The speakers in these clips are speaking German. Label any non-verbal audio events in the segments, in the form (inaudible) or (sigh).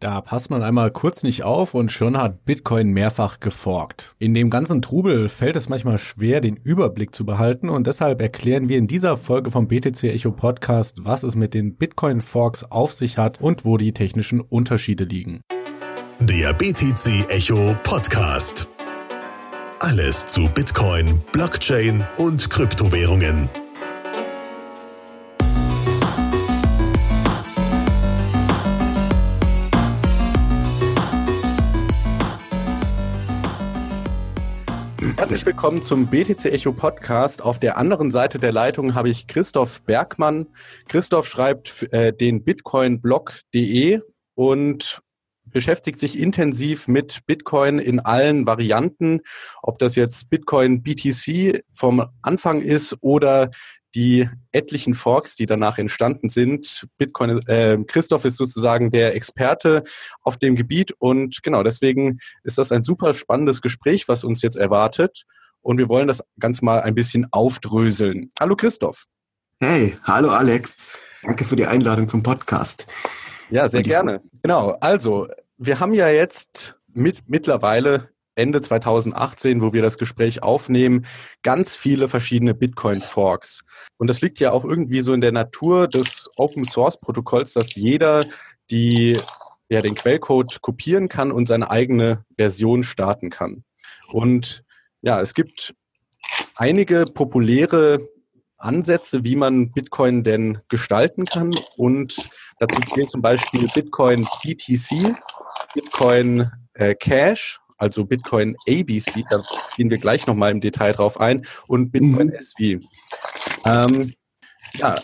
Da passt man einmal kurz nicht auf und schon hat Bitcoin mehrfach geforkt. In dem ganzen Trubel fällt es manchmal schwer, den Überblick zu behalten und deshalb erklären wir in dieser Folge vom BTC Echo Podcast, was es mit den Bitcoin Forks auf sich hat und wo die technischen Unterschiede liegen. Der BTC Echo Podcast. Alles zu Bitcoin, Blockchain und Kryptowährungen. Herzlich willkommen zum BTC Echo Podcast. Auf der anderen Seite der Leitung habe ich Christoph Bergmann. Christoph schreibt äh, den bitcoinblog.de und beschäftigt sich intensiv mit Bitcoin in allen Varianten, ob das jetzt Bitcoin BTC vom Anfang ist oder die etlichen Forks, die danach entstanden sind. Bitcoin, äh, Christoph ist sozusagen der Experte auf dem Gebiet und genau deswegen ist das ein super spannendes Gespräch, was uns jetzt erwartet. Und wir wollen das Ganze mal ein bisschen aufdröseln. Hallo Christoph. Hey, hallo Alex. Danke für die Einladung zum Podcast. Ja, sehr gerne. Genau. Also, wir haben ja jetzt mit, mittlerweile Ende 2018, wo wir das Gespräch aufnehmen, ganz viele verschiedene Bitcoin-Forks. Und das liegt ja auch irgendwie so in der Natur des Open-Source-Protokolls, dass jeder die, ja, den Quellcode kopieren kann und seine eigene Version starten kann. Und ja, es gibt einige populäre Ansätze, wie man Bitcoin denn gestalten kann. Und dazu zählt zum Beispiel Bitcoin BTC, Bitcoin äh, Cash also Bitcoin ABC, da gehen wir gleich nochmal im Detail drauf ein, und Bitcoin mhm. SV. Ähm, ja,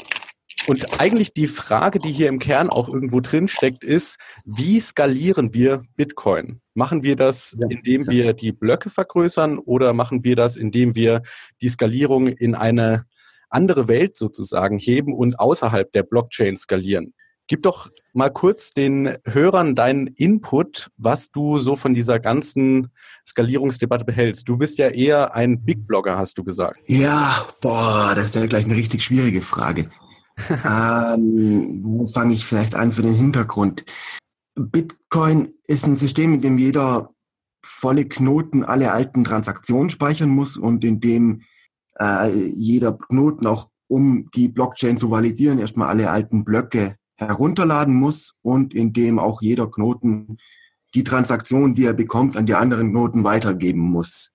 und eigentlich die Frage, die hier im Kern auch irgendwo drin steckt, ist, wie skalieren wir Bitcoin? Machen wir das, indem wir die Blöcke vergrößern oder machen wir das, indem wir die Skalierung in eine andere Welt sozusagen heben und außerhalb der Blockchain skalieren? Gib doch mal kurz den Hörern deinen Input, was du so von dieser ganzen Skalierungsdebatte behältst. Du bist ja eher ein Big Blogger, hast du gesagt. Ja, boah, das ist ja gleich eine richtig schwierige Frage. (laughs) ähm, wo fange ich vielleicht an für den Hintergrund? Bitcoin ist ein System, in dem jeder volle Knoten alle alten Transaktionen speichern muss und in dem äh, jeder Knoten auch, um die Blockchain zu validieren, erstmal alle alten Blöcke herunterladen muss und in dem auch jeder Knoten die Transaktion, die er bekommt, an die anderen Knoten weitergeben muss.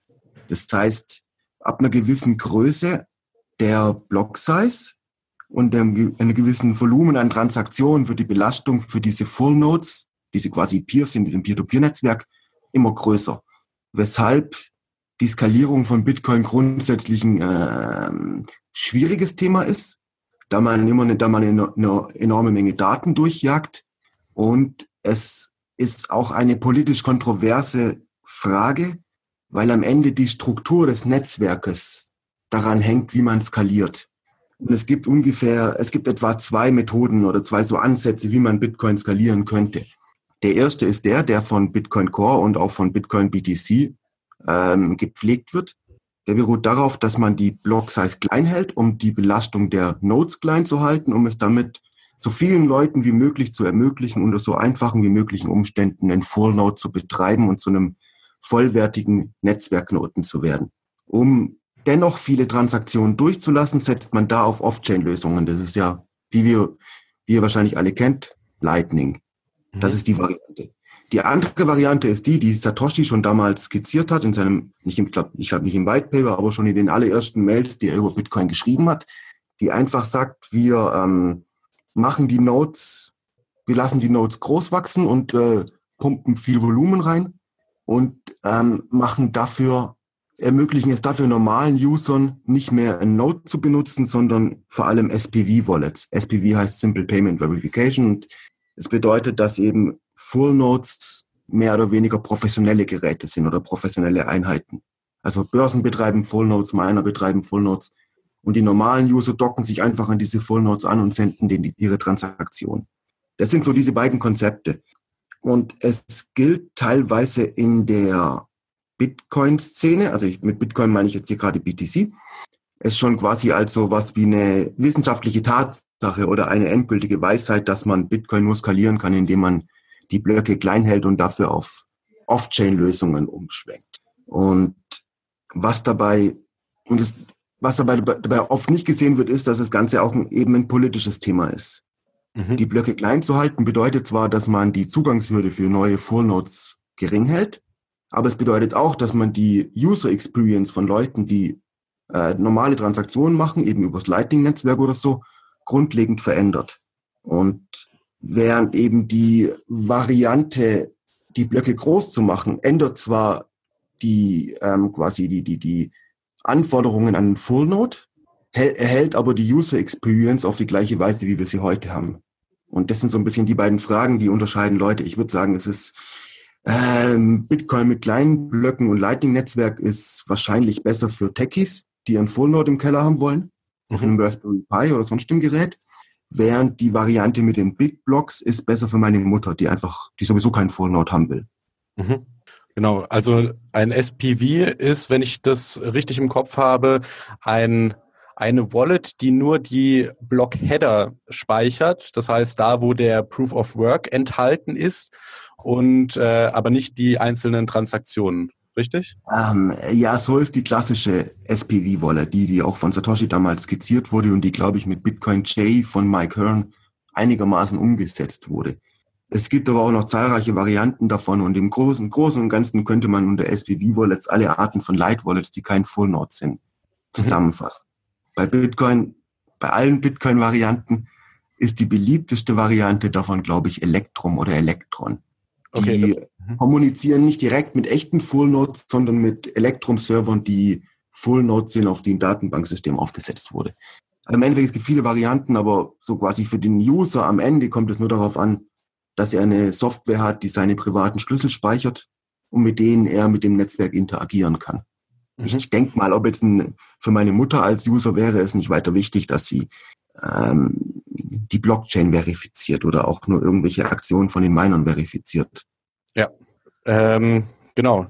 Das heißt, ab einer gewissen Größe der Block-Size und einem, gewissen Volumen an Transaktionen für die Belastung für diese Full Nodes, diese quasi Peers in diesem Peer-to-Peer-Netzwerk, immer größer. Weshalb die Skalierung von Bitcoin grundsätzlich ein äh, schwieriges Thema ist, da man immer da man eine enorme Menge Daten durchjagt. Und es ist auch eine politisch kontroverse Frage, weil am Ende die Struktur des Netzwerkes daran hängt, wie man skaliert. Und es gibt ungefähr, es gibt etwa zwei Methoden oder zwei so Ansätze, wie man Bitcoin skalieren könnte. Der erste ist der, der von Bitcoin Core und auch von Bitcoin BTC ähm, gepflegt wird. Der beruht darauf, dass man die Block-Size klein hält, um die Belastung der Nodes klein zu halten, um es damit so vielen Leuten wie möglich zu ermöglichen, unter so einfachen wie möglichen Umständen einen Full Node zu betreiben und zu einem vollwertigen Netzwerknoten zu werden. Um dennoch viele Transaktionen durchzulassen, setzt man da auf Off-Chain-Lösungen. Das ist ja, wie wir, wie ihr wahrscheinlich alle kennt, Lightning. Das mhm. ist die Variante. Die andere Variante ist die, die Satoshi schon damals skizziert hat in seinem, nicht im, glaub, ich habe nicht im White Paper, aber schon in den allerersten Mails, die er über Bitcoin geschrieben hat, die einfach sagt, wir ähm, machen die Nodes, wir lassen die Nodes groß wachsen und äh, pumpen viel Volumen rein und ähm, machen dafür, ermöglichen es dafür normalen Usern nicht mehr ein Node zu benutzen, sondern vor allem SPV-Wallets. SPV heißt Simple Payment Verification und es bedeutet, dass eben Full Nodes mehr oder weniger professionelle Geräte sind oder professionelle Einheiten. Also Börsen betreiben Full Nodes, Miner betreiben Full Nodes und die normalen User docken sich einfach an diese Full Nodes an und senden denen ihre Transaktion. Das sind so diese beiden Konzepte. Und es gilt teilweise in der Bitcoin-Szene, also ich, mit Bitcoin meine ich jetzt hier gerade BTC, es schon quasi als so was wie eine wissenschaftliche Tatsache oder eine endgültige Weisheit, dass man Bitcoin nur skalieren kann, indem man die Blöcke klein hält und dafür auf Off-Chain-Lösungen umschwenkt. Und was dabei, und das, was dabei, dabei oft nicht gesehen wird, ist, dass das Ganze auch eben ein politisches Thema ist. Mhm. Die Blöcke klein zu halten bedeutet zwar, dass man die Zugangshürde für neue Full Nodes gering hält, aber es bedeutet auch, dass man die User Experience von Leuten, die äh, normale Transaktionen machen, eben übers Lightning-Netzwerk oder so, grundlegend verändert. Und während eben die Variante, die Blöcke groß zu machen, ändert zwar die ähm, quasi die, die, die Anforderungen an Full Node, erhält aber die User Experience auf die gleiche Weise, wie wir sie heute haben. Und das sind so ein bisschen die beiden Fragen, die unterscheiden Leute. Ich würde sagen, es ist ähm, Bitcoin mit kleinen Blöcken und Lightning-Netzwerk ist wahrscheinlich besser für Techies, die einen Full Node im Keller haben wollen, mhm. auf einem Raspberry Pi oder sonst einem Gerät. Während die Variante mit den Big Blocks ist besser für meine Mutter, die einfach, die sowieso keinen Full haben will. Mhm. Genau, also ein SPV ist, wenn ich das richtig im Kopf habe, ein eine Wallet, die nur die Block-Header speichert. Das heißt, da, wo der Proof of Work enthalten ist und äh, aber nicht die einzelnen Transaktionen. Richtig? Ähm, ja, so ist die klassische SPV-Wallet, die, die auch von Satoshi damals skizziert wurde und die, glaube ich, mit Bitcoin J von Mike Hearn einigermaßen umgesetzt wurde. Es gibt aber auch noch zahlreiche Varianten davon und im Großen, Großen und Ganzen könnte man unter SPV-Wallets alle Arten von Light-Wallets, die kein Full Node sind, mhm. zusammenfassen. Mhm. Bei Bitcoin, bei allen Bitcoin-Varianten ist die beliebteste Variante davon, glaube ich, Electrum oder Electron. Okay. Die mhm. kommunizieren nicht direkt mit echten Full Nodes, sondern mit Electrum-Servern, die Full Nodes sind, auf die ein Datenbanksystem aufgesetzt wurde. Also Im Endeffekt, es gibt viele Varianten, aber so quasi für den User am Ende kommt es nur darauf an, dass er eine Software hat, die seine privaten Schlüssel speichert und mit denen er mit dem Netzwerk interagieren kann. Mhm. Ich, denke mal, ob jetzt ein, für meine Mutter als User wäre es nicht weiter wichtig, dass sie ähm, die Blockchain verifiziert oder auch nur irgendwelche Aktionen von den Minern verifiziert. Ja, ähm, genau.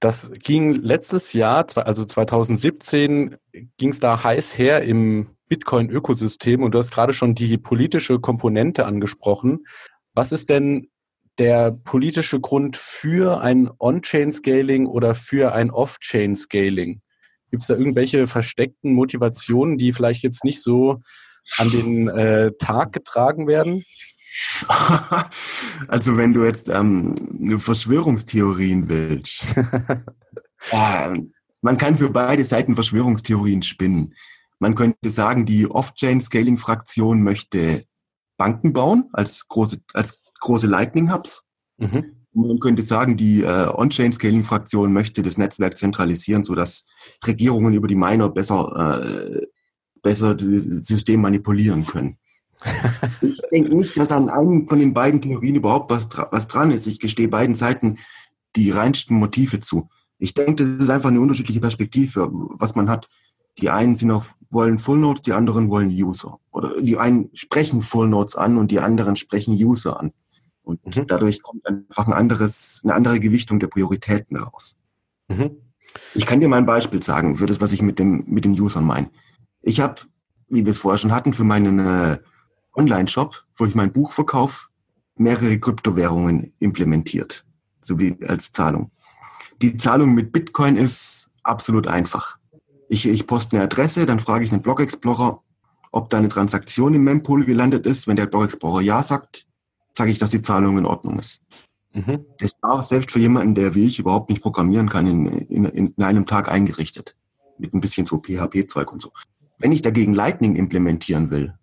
Das ging letztes Jahr, also 2017, ging es da heiß her im Bitcoin-Ökosystem und du hast gerade schon die politische Komponente angesprochen. Was ist denn der politische Grund für ein On-Chain-Scaling oder für ein Off-Chain-Scaling? Gibt es da irgendwelche versteckten Motivationen, die vielleicht jetzt nicht so an den äh, Tag getragen werden? (laughs) Also wenn du jetzt ähm, Verschwörungstheorien willst, (laughs) äh, man kann für beide Seiten Verschwörungstheorien spinnen. Man könnte sagen, die Off-Chain-Scaling-Fraktion möchte Banken bauen als große, als große Lightning-Hubs. Mhm. Man könnte sagen, die äh, On-Chain-Scaling-Fraktion möchte das Netzwerk zentralisieren, sodass Regierungen über die Miner besser äh, besser das System manipulieren können. ich denke nicht, dass an einem von den beiden Theorien überhaupt was, was dran ist. Ich gestehe beiden Seiten die reinsten Motive zu. Ich denke, das ist einfach eine unterschiedliche Perspektive, was man hat. Die einen sind auf, wollen Full Nodes, die anderen wollen User. Oder die einen sprechen Full Nodes an und die anderen sprechen User an. Und mhm. dadurch kommt einfach ein anderes, eine andere Gewichtung der Prioritäten raus. Mhm. Ich kann dir mal ein Beispiel sagen für das, was ich mit, dem, mit den Usern meine. Ich habe, wie wir es vorher schon hatten, für meinen äh, Online-Shop, wo ich mein Buch verkaufe, mehrere Kryptowährungen implementiert, sowie als Zahlung. Die Zahlung mit Bitcoin ist absolut einfach. Ich, ich poste eine Adresse, dann frage ich einen Blog Explorer, ob da eine Transaktion im Mempool gelandet ist. Wenn der Blog Explorer ja sagt, sage ich, dass die Zahlung in Ordnung ist. Mhm. Das war selbst für jemanden, der wie ich überhaupt nicht programmieren kann, in, in, in einem Tag eingerichtet. Mit ein bisschen so PHP-Zeug und so. Wenn ich dagegen Lightning implementieren will,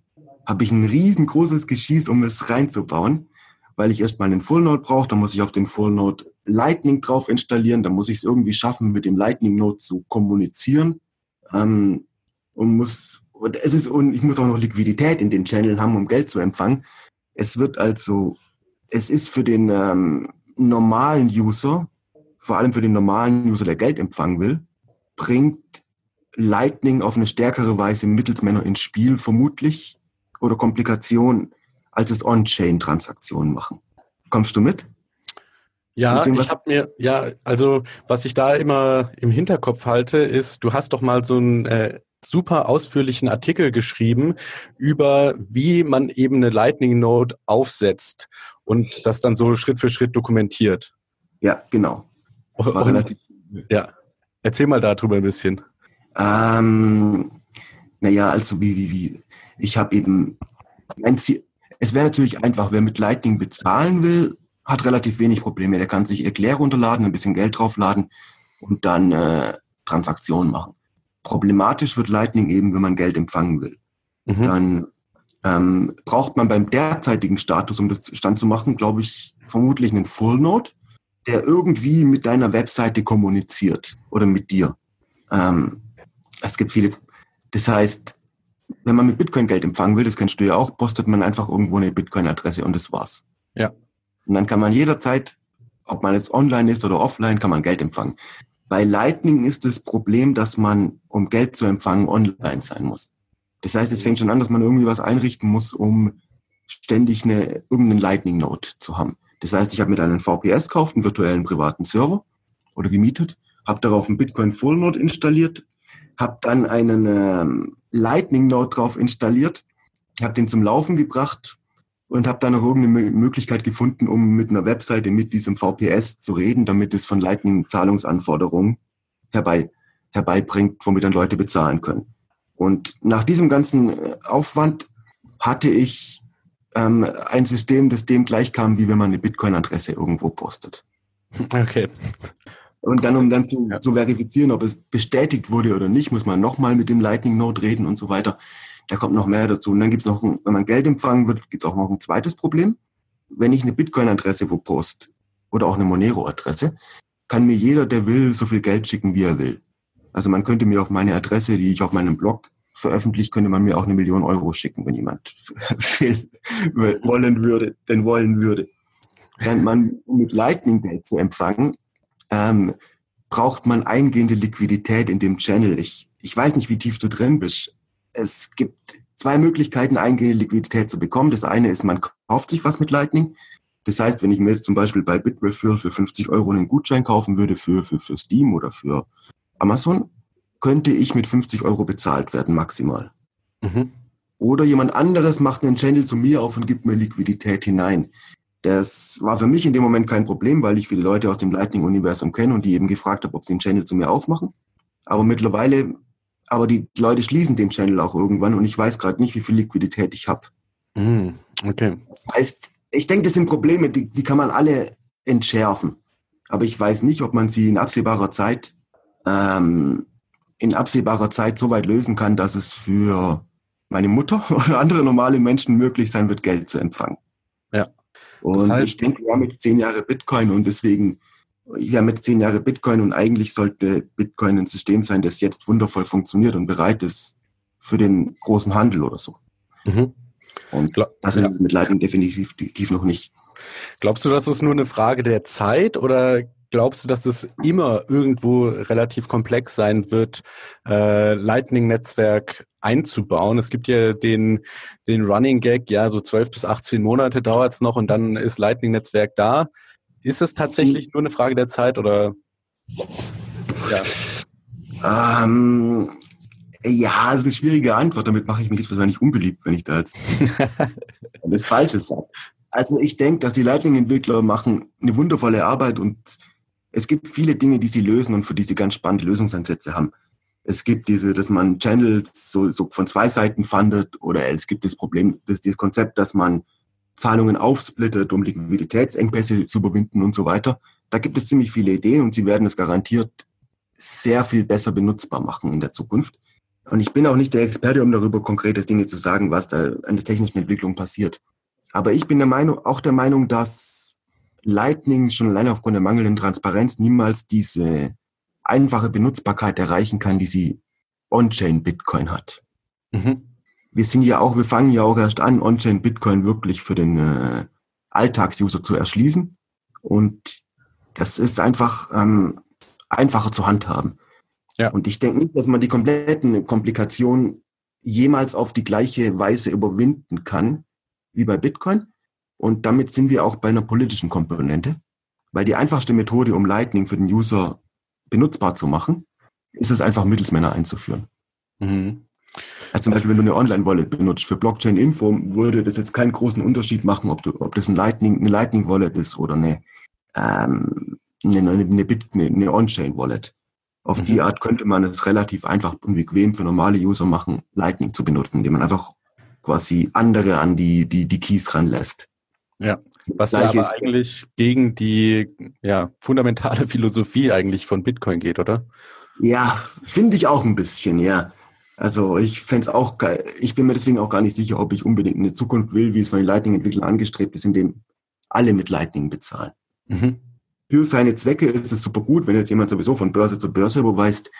habe ich ein riesengroßes Geschieß, um es reinzubauen, weil ich erstmal einen Full Node brauche, dann muss ich auf den Full Node Lightning drauf installieren, dann muss ich es irgendwie schaffen, mit dem Lightning Node zu kommunizieren. Ähm, und muss und es ist und ich muss auch noch Liquidität in den Channel haben, um Geld zu empfangen. Es wird also, es ist für den ähm, normalen User, vor allem für den normalen User, der Geld empfangen will, bringt Lightning auf eine stärkere Weise Mittelsmänner ins Spiel, vermutlich, oder Komplikationen, als es On-Chain-Transaktionen machen. Kommst du mit? Ja, dem, ich habe mir, ja, also was ich da immer im Hinterkopf halte, ist, du hast doch mal so ein äh, super ausführlichen Artikel geschrieben über, wie man eben eine Lightning Node aufsetzt und das dann so Schritt für Schritt dokumentiert. Ja, genau. Das war und, relativ. Ja, erzähl mal darüber ein bisschen. Ähm, naja, also wie, wie, wie. Ich habe eben mein Ziel. Es wäre natürlich einfach, wer mit Lightning bezahlen will, hat relativ wenig Probleme. Der kann sich Erklär runterladen, ein bisschen Geld draufladen und dann äh, Transaktionen machen. Problematisch wird Lightning eben, wenn man Geld empfangen will. Mhm. Dann ähm, braucht man beim derzeitigen Status, um das Stand zu machen, glaube ich, vermutlich einen Full Node, der irgendwie mit deiner Webseite kommuniziert oder mit dir. Ähm, es gibt viele. Das heißt, wenn man mit Bitcoin Geld empfangen will, das kennst du ja auch, postet man einfach irgendwo eine Bitcoin-Adresse und das war's. Ja. Und dann kann man jederzeit, ob man jetzt online ist oder offline, kann man Geld empfangen. Bei Lightning ist das Problem, dass man, um Geld zu empfangen, online sein muss. Das heißt, es fängt schon an, dass man irgendwie was einrichten muss, um ständig eine, irgendeinen Lightning Node zu haben. Das heißt, ich habe mit einem VPS gekauft, einen virtuellen privaten Server oder gemietet, habe darauf einen Bitcoin Full Node installiert, habe dann einen ähm, Lightning Node drauf installiert, habe den zum Laufen gebracht und habe dann noch irgendeine Möglichkeit gefunden, um mit einer Webseite mit diesem VPS zu reden, damit es von Lightning Zahlungsanforderungen herbei, herbeibringt, womit dann Leute bezahlen können. Und nach diesem ganzen äh, Aufwand hatte ich ähm, ein System, das dem gleichkam, wie wenn man eine Bitcoin-Adresse irgendwo postet. Okay. Und dann, um dann zu, ja. zu verifizieren, ob es bestätigt wurde oder nicht, muss man nochmal mit dem Lightning Node reden und so weiter. Da kommt noch mehr dazu. Und dann gibt es noch, ein, wenn man Geld empfangen wird, gibt es auch noch ein zweites Problem. Wenn ich eine Bitcoin-Adresse wo post oder auch eine Monero-Adresse, kann mir jeder, der will, so viel Geld schicken, wie er will. Also man könnte mir auf meine Adresse, die ich auf meinem Blog veröffentlicht, könnte man mir auch eine Million Euro schicken, wenn jemand (laughs) will, wollen würde, denn wollen würde. Wenn man mit Lightning Geld zu empfangen, ähm, braucht man eingehende Liquidität in dem Channel. Ich, ich weiß nicht, wie tief du drin bist. Es gibt zwei Möglichkeiten, eingehende Liquidität zu bekommen. Das eine ist, man kauft sich was mit Lightning. Das heißt, wenn ich mir jetzt zum Beispiel bei Bitrefill für 50 Euro einen Gutschein kaufen würde für, für, für Steam oder für Amazon, könnte ich mit 50 Euro bezahlt werden, maximal. Mhm. Oder jemand anderes macht einen Channel zu mir auf und gibt mir Liquidität hinein. Das war für mich in dem Moment kein Problem, weil ich viele Leute aus dem Lightning-Universum kenne und die eben gefragt habe, ob sie einen Channel zu mir aufmachen. Aber mittlerweile, aber die Leute schließen den Channel auch irgendwann und ich weiß gerade nicht, wie viel Liquidität ich habe. Mm, okay. Das heißt, ich denke, das sind Probleme, die, die kann man alle entschärfen. Aber ich weiß nicht, ob man sie in absehbarer Zeit ähm, in absehbarer Zeit so weit lösen kann, dass es für meine Mutter (laughs) oder andere normale Menschen möglich sein wird, Geld zu empfangen. Und das heißt, ich denke, wir haben jetzt zehn Jahre Bitcoin und deswegen, wir haben jetzt zehn Jahre Bitcoin und eigentlich sollte Bitcoin ein System sein, das jetzt wundervoll funktioniert und bereit ist für den großen Handel oder so. Mhm. Und das ist es mit Lightning definitiv, definitiv noch nicht. Glaubst du, das ist nur eine Frage der Zeit oder glaubst du, dass es immer irgendwo relativ komplex sein wird, äh, Lightning-Netzwerk einzubauen. Es gibt ja den, den Running Gag, ja, so 12 bis 18 Monate dauert es noch und dann ist Lightning-Netzwerk da. Ist es tatsächlich nur eine Frage der Zeit oder? Ja. Ähm, ja, das ist eine schwierige Antwort. Damit mache ich mich jetzt wahrscheinlich unbeliebt, wenn ich da jetzt (laughs) das Falsche sage. Also ich denke, dass die Lightning-Entwickler machen eine wundervolle Arbeit und es gibt viele Dinge, die sie lösen und für die sie ganz spannende Lösungsansätze haben. Es gibt diese, dass man Channels so, so von zwei Seiten fundet oder es gibt das Problem, das, das Konzept, dass man Zahlungen aufsplittet, um Liquiditätsengpässe zu überwinden und so weiter. Da gibt es ziemlich viele Ideen und sie werden es garantiert sehr viel besser benutzbar machen in der Zukunft. Und ich bin auch nicht der Experte, um darüber konkrete Dinge zu sagen, was da an der technischen Entwicklung passiert. Aber ich bin der Meinung, auch der Meinung, dass Lightning schon alleine aufgrund der mangelnden Transparenz niemals diese einfache Benutzbarkeit erreichen kann, die sie On-Chain Bitcoin hat. Mhm. Wir sind ja auch, wir fangen ja auch erst an, On-Chain Bitcoin wirklich für den äh, Alltagsuser zu erschließen. Und das ist einfach ähm, einfacher zu handhaben. Ja. Und ich denke nicht, dass man die kompletten Komplikationen jemals auf die gleiche Weise überwinden kann wie bei Bitcoin. Und damit sind wir auch bei einer politischen Komponente, weil die einfachste Methode, um Lightning für den User benutzbar zu machen, ist es einfach Mittelsmänner einzuführen. Mhm. Also zum Beispiel, wenn du eine Online-Wallet benutzt für Blockchain-Info, würde das jetzt keinen großen Unterschied machen, ob, du, ob das ein Lightning, eine Lightning-Wallet ist oder eine, ähm, eine, eine, eine, eine On-Chain-Wallet. Auf mhm. die Art könnte man es relativ einfach und bequem für normale User machen, Lightning zu benutzen, indem man einfach quasi andere an die, die, die Keys ranlässt. Ja, was ja aber eigentlich gegen die ja, fundamentale (laughs) Philosophie eigentlich von Bitcoin geht, oder? Ja, finde ich auch ein bisschen, ja. Also ich fände es auch geil. Ich bin mir deswegen auch gar nicht sicher, ob ich unbedingt eine Zukunft will, wie es von den Lightning-Entwicklern angestrebt ist, in dem alle mit Lightning bezahlen. Mhm für seine Zwecke ist es super gut. Wenn jetzt jemand sowieso von Börse zu Börse überweist,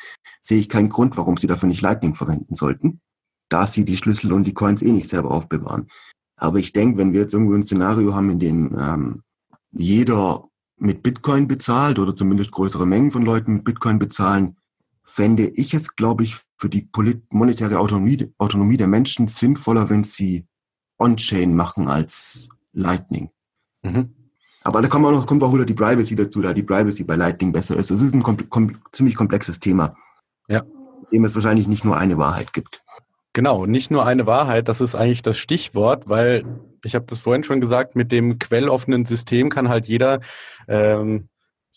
sehe ich keinen Grund, warum sie dafür nicht Lightning verwenden sollten, da sie die Schlüssel und die Coins eh nicht selber aufbewahren. Aber ich denke, wenn wir jetzt irgendwo ein Szenario haben, in dem ähm, jeder mit Bitcoin bezahlt oder zumindest größere Mengen von Leuten mit Bitcoin bezahlen, fände ich es, glaube ich, für die monetäre Autonomie, Autonomie der Menschen sinnvoller, wenn sie On-Chain machen als Lightning. Mhm. Aber da kommt auch noch, kommt auch wieder die Privacy dazu, da die Privacy bei Lightning besser ist. Das ist ein kom kom ziemlich komplexes Thema. Ja. Dem es wahrscheinlich nicht nur eine Wahrheit gibt. Genau, nicht nur eine Wahrheit, das ist eigentlich das Stichwort, weil ich habe das vorhin schon gesagt, mit dem quelloffenen System kann halt jeder ähm,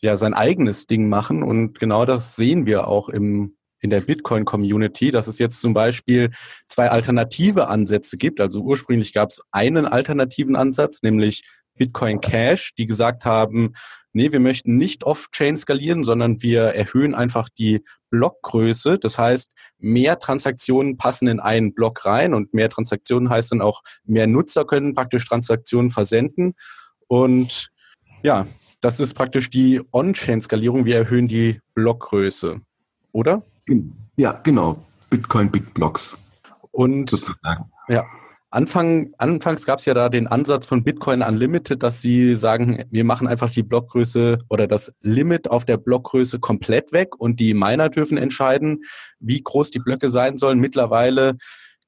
ja sein eigenes Ding machen und genau das sehen wir auch im in der Bitcoin-Community, dass es jetzt zum Beispiel zwei alternative Ansätze gibt. Also ursprünglich gab es einen alternativen Ansatz, nämlich Bitcoin Cash, die gesagt haben, nee, wir möchten nicht off-chain skalieren, sondern wir erhöhen einfach die Blockgröße. Das heißt, mehr Transaktionen passen in einen Block rein und mehr Transaktionen heißt dann auch, mehr Nutzer können praktisch Transaktionen versenden. Und ja, das ist praktisch die On-Chain-Skalierung. Wir erhöhen die Blockgröße, oder? Ja, genau. Bitcoin Big Blocks. Und sozusagen. ja, Anfang, anfangs gab es ja da den Ansatz von Bitcoin Unlimited, dass sie sagen, wir machen einfach die Blockgröße oder das Limit auf der Blockgröße komplett weg und die Miner dürfen entscheiden, wie groß die Blöcke sein sollen. Mittlerweile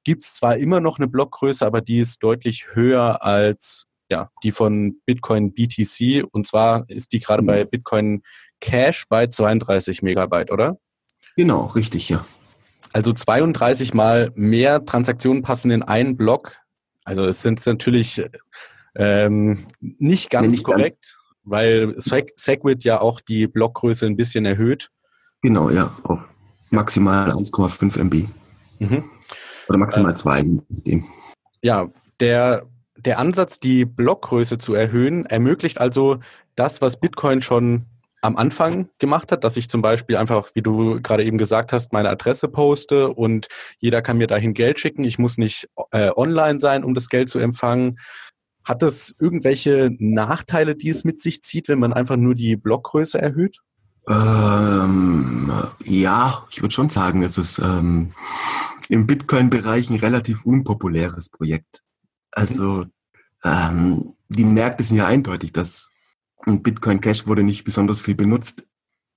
gibt es zwar immer noch eine Blockgröße, aber die ist deutlich höher als ja, die von Bitcoin BTC. Und zwar ist die gerade bei Bitcoin Cash bei 32 Megabyte, oder? Genau, richtig, ja. Also 32 mal mehr Transaktionen passen in einen Block. Also es sind natürlich ähm, nicht ganz nicht korrekt, ganz. weil Segwit ja auch die Blockgröße ein bisschen erhöht. Genau, ja, auf maximal 1,5 MB. Mhm. Oder maximal 2. Äh, ja, der, der Ansatz, die Blockgröße zu erhöhen, ermöglicht also das, was Bitcoin schon am Anfang gemacht hat, dass ich zum Beispiel einfach, wie du gerade eben gesagt hast, meine Adresse poste und jeder kann mir dahin Geld schicken. Ich muss nicht äh, online sein, um das Geld zu empfangen. Hat es irgendwelche Nachteile, die es mit sich zieht, wenn man einfach nur die Blockgröße erhöht? Ähm, ja, ich würde schon sagen, es ist ähm, im Bitcoin-Bereich ein relativ unpopuläres Projekt. Also ähm, die Märkte sind ja eindeutig, dass und Bitcoin Cash wurde nicht besonders viel benutzt,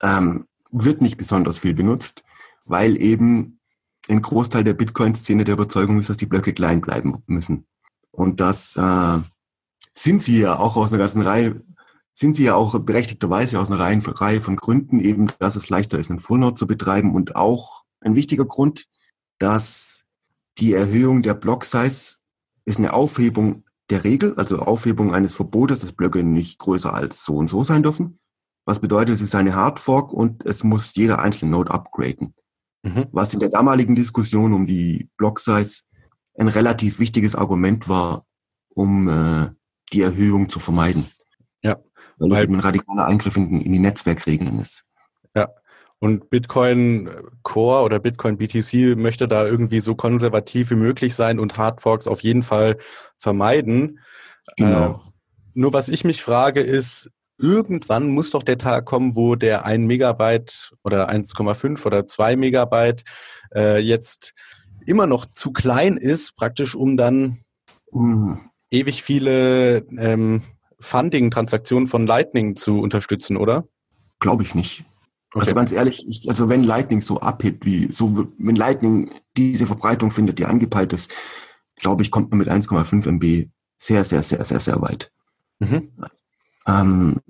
ähm, wird nicht besonders viel benutzt, weil eben ein Großteil der Bitcoin-Szene der Überzeugung ist, dass die Blöcke klein bleiben müssen. Und das äh, sind sie ja auch aus einer ganzen Reihe, sind sie ja auch berechtigterweise aus einer Reihe von Gründen, eben, dass es leichter ist, einen Full zu betreiben und auch ein wichtiger Grund, dass die Erhöhung der Block-Size ist eine Aufhebung der Regel, also Aufhebung eines Verbotes, dass Blöcke nicht größer als so und so sein dürfen. Was bedeutet, es ist eine Hardfork und es muss jeder einzelne Node upgraden. Mhm. Was in der damaligen Diskussion um die Block-Size ein relativ wichtiges Argument war, um äh, die Erhöhung zu vermeiden. Ja. Weil es eben ein radikaler Eingriff in, in die Netzwerkregeln ist. Ja. Und Bitcoin Core oder Bitcoin BTC möchte da irgendwie so konservativ wie möglich sein und Hardforks auf jeden Fall vermeiden. Genau. Äh, nur was ich mich frage ist, irgendwann muss doch der Tag kommen, wo der 1 Megabyte oder 1,5 oder 2 Megabyte äh, jetzt immer noch zu klein ist, praktisch um dann mhm. ewig viele ähm, Funding-Transaktionen von Lightning zu unterstützen, oder? Glaube ich nicht. Okay. Also ganz ehrlich, ich, also wenn Lightning so abhebt, wie so, wenn Lightning diese Verbreitung findet, die angepeilt ist, glaube ich, kommt man mit 1,5 MB sehr, sehr, sehr, sehr, sehr weit. Mhm. Ähm,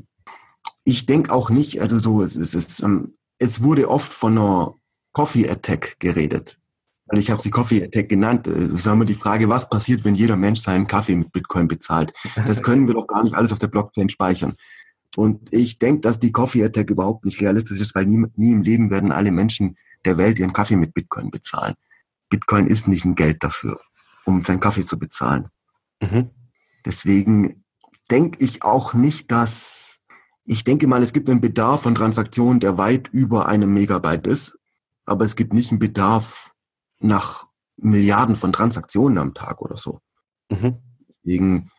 ich denke auch nicht, also so, es, es, es, ähm, es wurde oft von einer Coffee Attack geredet. weil ich habe sie Coffee Attack genannt. Das ist immer die Frage, was passiert, wenn jeder Mensch seinen Kaffee mit Bitcoin bezahlt? Das können wir doch gar nicht alles auf der Blockchain speichern. Und ich denke, dass die Coffee Attack überhaupt nicht realistisch ist, weil nie, nie im Leben werden alle Menschen der Welt ihren Kaffee mit Bitcoin bezahlen. Bitcoin ist nicht ein Geld dafür, um seinen Kaffee zu bezahlen. Mhm. Deswegen denke ich auch nicht, dass ich denke mal, es gibt einen Bedarf von Transaktionen, der weit über einem Megabyte ist, aber es gibt nicht einen Bedarf nach Milliarden von Transaktionen am Tag oder so. Mhm. Deswegen,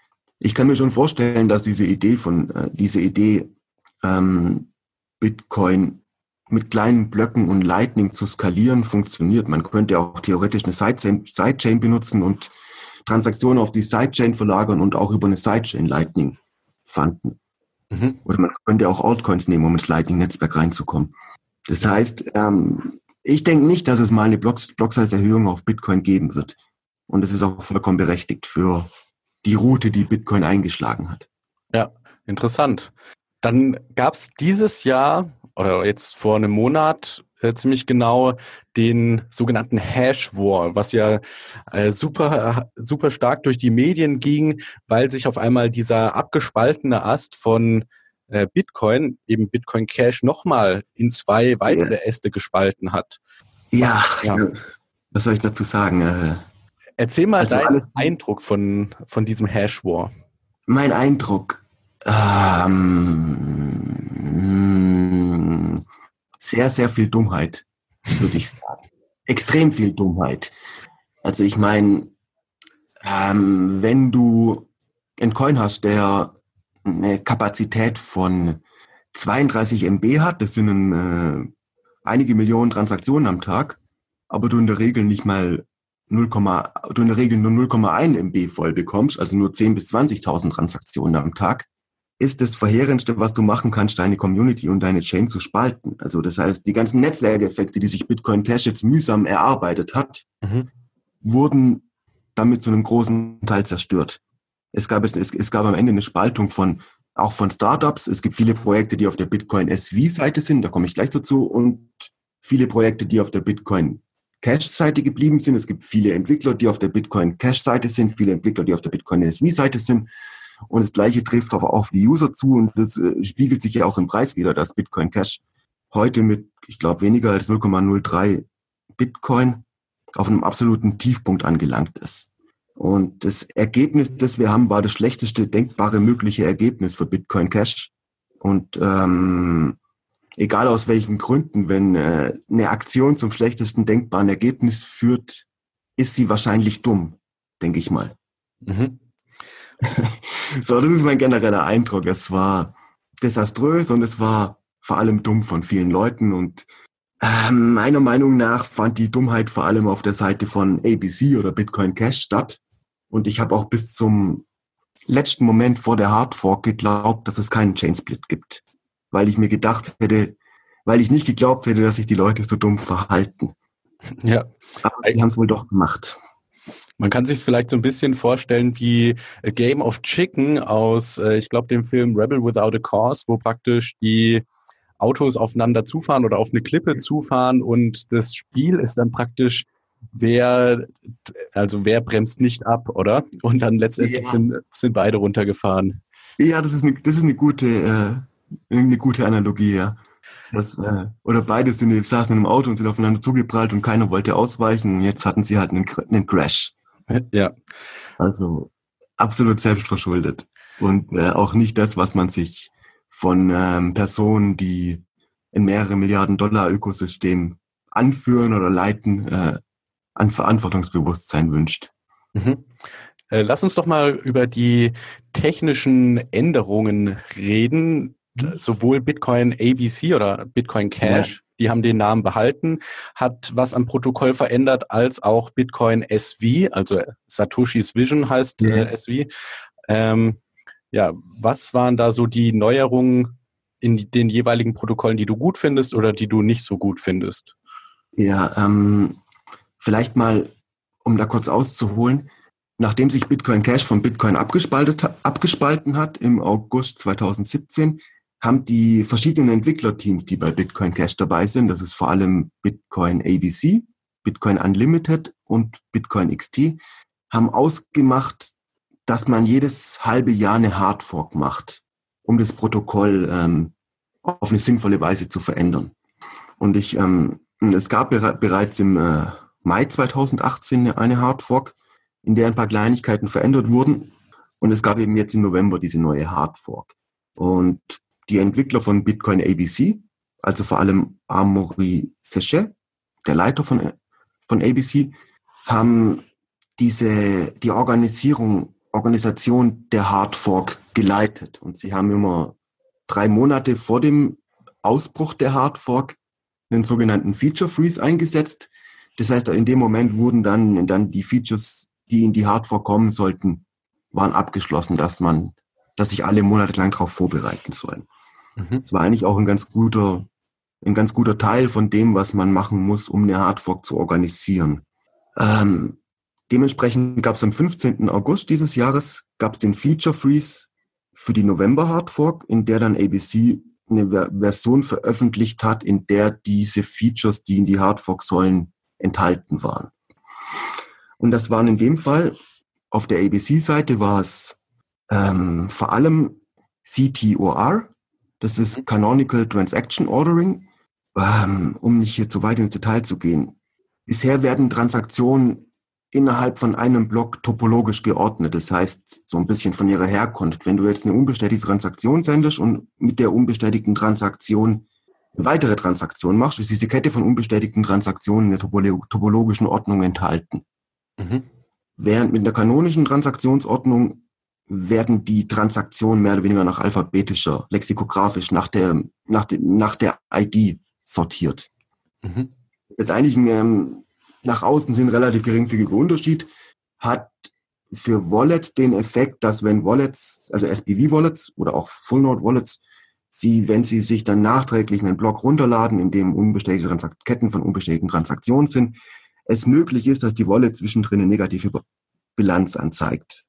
ich kann mir schon vorstellen, dass diese Idee von äh, diese Idee ähm, Bitcoin mit kleinen Blöcken und Lightning zu skalieren funktioniert. Man könnte auch theoretisch eine Sidechain, Sidechain benutzen und Transaktionen auf die Sidechain verlagern und auch über eine Sidechain Lightning fanden. Mhm. Oder man könnte auch Altcoins nehmen, um ins Lightning-Netzwerk reinzukommen. Das heißt, ähm, ich denke nicht, dass es mal eine Block-Size-Erhöhung auf Bitcoin geben wird. Und es ist auch vollkommen berechtigt für die Route, die Bitcoin eingeschlagen hat. Ja, interessant. Dann gab es dieses Jahr oder jetzt vor einem Monat äh, ziemlich genau den sogenannten Hash War, was ja äh, super, super stark durch die Medien ging, weil sich auf einmal dieser abgespaltene Ast von äh, Bitcoin, eben Bitcoin Cash, nochmal in zwei weitere Äste gespalten hat. Ja, ja. was soll ich dazu sagen? Äh, Erzähl mal also deinen Eindruck von, von diesem Hash War. Mein Eindruck. Ähm, sehr, sehr viel Dummheit, würde ich sagen. Extrem viel Dummheit. Also ich meine, ähm, wenn du einen Coin hast, der eine Kapazität von 32 MB hat, das sind äh, einige Millionen Transaktionen am Tag, aber du in der Regel nicht mal 0, du in der Regel nur 0,1 MB voll bekommst, also nur 10 bis 20.000 Transaktionen am Tag, ist das Verheerendste, was du machen kannst, deine Community und deine Chain zu spalten. Also das heißt, die ganzen Netzwerkeffekte, die sich Bitcoin Cash jetzt mühsam erarbeitet hat, mhm. wurden damit zu einem großen Teil zerstört. Es gab, es, es gab am Ende eine Spaltung von auch von Startups. Es gibt viele Projekte, die auf der Bitcoin SV-Seite sind, da komme ich gleich dazu, und viele Projekte, die auf der Bitcoin Cash-Seite geblieben sind. Es gibt viele Entwickler, die auf der Bitcoin Cash-Seite sind, viele Entwickler, die auf der Bitcoin SV-Seite sind. Und das Gleiche trifft auch auf die User zu und das äh, spiegelt sich ja auch im Preis wieder, dass Bitcoin Cash heute mit, ich glaube, weniger als 0,03 Bitcoin auf einem absoluten Tiefpunkt angelangt ist. Und das Ergebnis, das wir haben, war das schlechteste denkbare mögliche Ergebnis für Bitcoin Cash. Und ähm, egal aus welchen Gründen, wenn äh, eine Aktion zum schlechtesten denkbaren Ergebnis führt, ist sie wahrscheinlich dumm, denke ich mal. Mhm. (laughs) so, das ist mein genereller Eindruck. Es war desaströs und es war vor allem dumm von vielen Leuten und äh, meiner Meinung nach fand die Dummheit vor allem auf der Seite von ABC oder Bitcoin Cash statt. Und ich habe auch bis zum letzten Moment vor der Hardfork geglaubt, dass es keinen Chainsplit gibt. Weil ich mir gedacht hätte, weil ich nicht geglaubt hätte, dass sich die Leute so dumm verhalten. Ja. Aber sie haben es wohl doch gemacht. Man kann sich vielleicht so ein bisschen vorstellen wie A Game of Chicken aus, äh, ich glaube, dem Film Rebel Without a Cause, wo praktisch die Autos aufeinander zufahren oder auf eine Klippe zufahren und das Spiel ist dann praktisch, wer, also wer bremst nicht ab, oder? Und dann letztendlich ja. sind, sind beide runtergefahren. Ja, das ist eine, das ist eine gute, äh, eine gute Analogie, ja. Das, äh, oder beide sind, saßen im Auto und sind aufeinander zugeprallt und keiner wollte ausweichen und jetzt hatten sie halt einen, einen Crash. Ja. Also absolut selbstverschuldet. Und äh, auch nicht das, was man sich von ähm, Personen, die in mehrere Milliarden Dollar Ökosystem anführen oder leiten, äh, an Verantwortungsbewusstsein wünscht. Mhm. Äh, lass uns doch mal über die technischen Änderungen reden. Mhm. Sowohl Bitcoin ABC oder Bitcoin Cash, ja. die haben den Namen behalten, hat was am Protokoll verändert, als auch Bitcoin SV, also Satoshis Vision heißt ja. äh, SV. Ähm, ja, was waren da so die Neuerungen in den jeweiligen Protokollen, die du gut findest oder die du nicht so gut findest? Ja, ähm, vielleicht mal, um da kurz auszuholen, nachdem sich Bitcoin Cash von Bitcoin abgespalten, abgespalten hat im August 2017, haben die verschiedenen Entwicklerteams, die bei Bitcoin Cash dabei sind, das ist vor allem Bitcoin ABC, Bitcoin Unlimited und Bitcoin XT haben ausgemacht, dass man jedes halbe Jahr eine Hardfork macht, um das Protokoll ähm, auf eine sinnvolle Weise zu verändern. Und ich, ähm, es gab bereits im äh, Mai 2018 eine Hardfork, in der ein paar Kleinigkeiten verändert wurden. Und es gab eben jetzt im November diese neue Hardfork. Und die Entwickler von Bitcoin ABC, also vor allem Amaury Sechet, der Leiter von, von ABC, haben diese, die Organisierung, Organisation der Hardfork geleitet. Und sie haben immer drei Monate vor dem Ausbruch der Hardfork einen sogenannten Feature Freeze eingesetzt. Das heißt, in dem Moment wurden dann, dann die Features, die in die Hardfork kommen sollten, waren abgeschlossen, dass man, dass sich alle Monate lang darauf vorbereiten sollen. Mhm. Das war eigentlich auch ein ganz guter, ein ganz guter Teil von dem, was man machen muss, um eine Hardfork zu organisieren. Ähm, dementsprechend gab es am 15. August dieses Jahres gab es den Feature Freeze für die November Hardfork, in der dann ABC eine Version veröffentlicht hat, in der diese Features, die in die Hardfork sollen, enthalten waren. Und das waren in dem Fall, auf der ABC-Seite war es ähm, vor allem CTOR, das ist mhm. Canonical Transaction Ordering, ähm, um nicht hier zu weit ins Detail zu gehen. Bisher werden Transaktionen innerhalb von einem Block topologisch geordnet. Das heißt, so ein bisschen von ihrer Herkunft. Wenn du jetzt eine unbestätigte Transaktion sendest und mit der unbestätigten Transaktion eine weitere Transaktion machst, ist diese Kette von unbestätigten Transaktionen in der topologischen Ordnung enthalten. Mhm. Während mit der kanonischen Transaktionsordnung werden die Transaktionen mehr oder weniger nach alphabetischer, lexikografisch, nach der, nach, de, nach der ID sortiert. Mhm. Jetzt eigentlich ein ähm, nach außen hin relativ geringfügiger Unterschied, hat für Wallets den Effekt, dass wenn Wallets, also SPV-Wallets oder auch Full-Node-Wallets, sie, wenn sie sich dann nachträglich einen Block runterladen, in dem unbestätigte Transakt Ketten von unbestätigten Transaktionen sind, es möglich ist, dass die Wallet zwischendrin eine negative Bilanz anzeigt.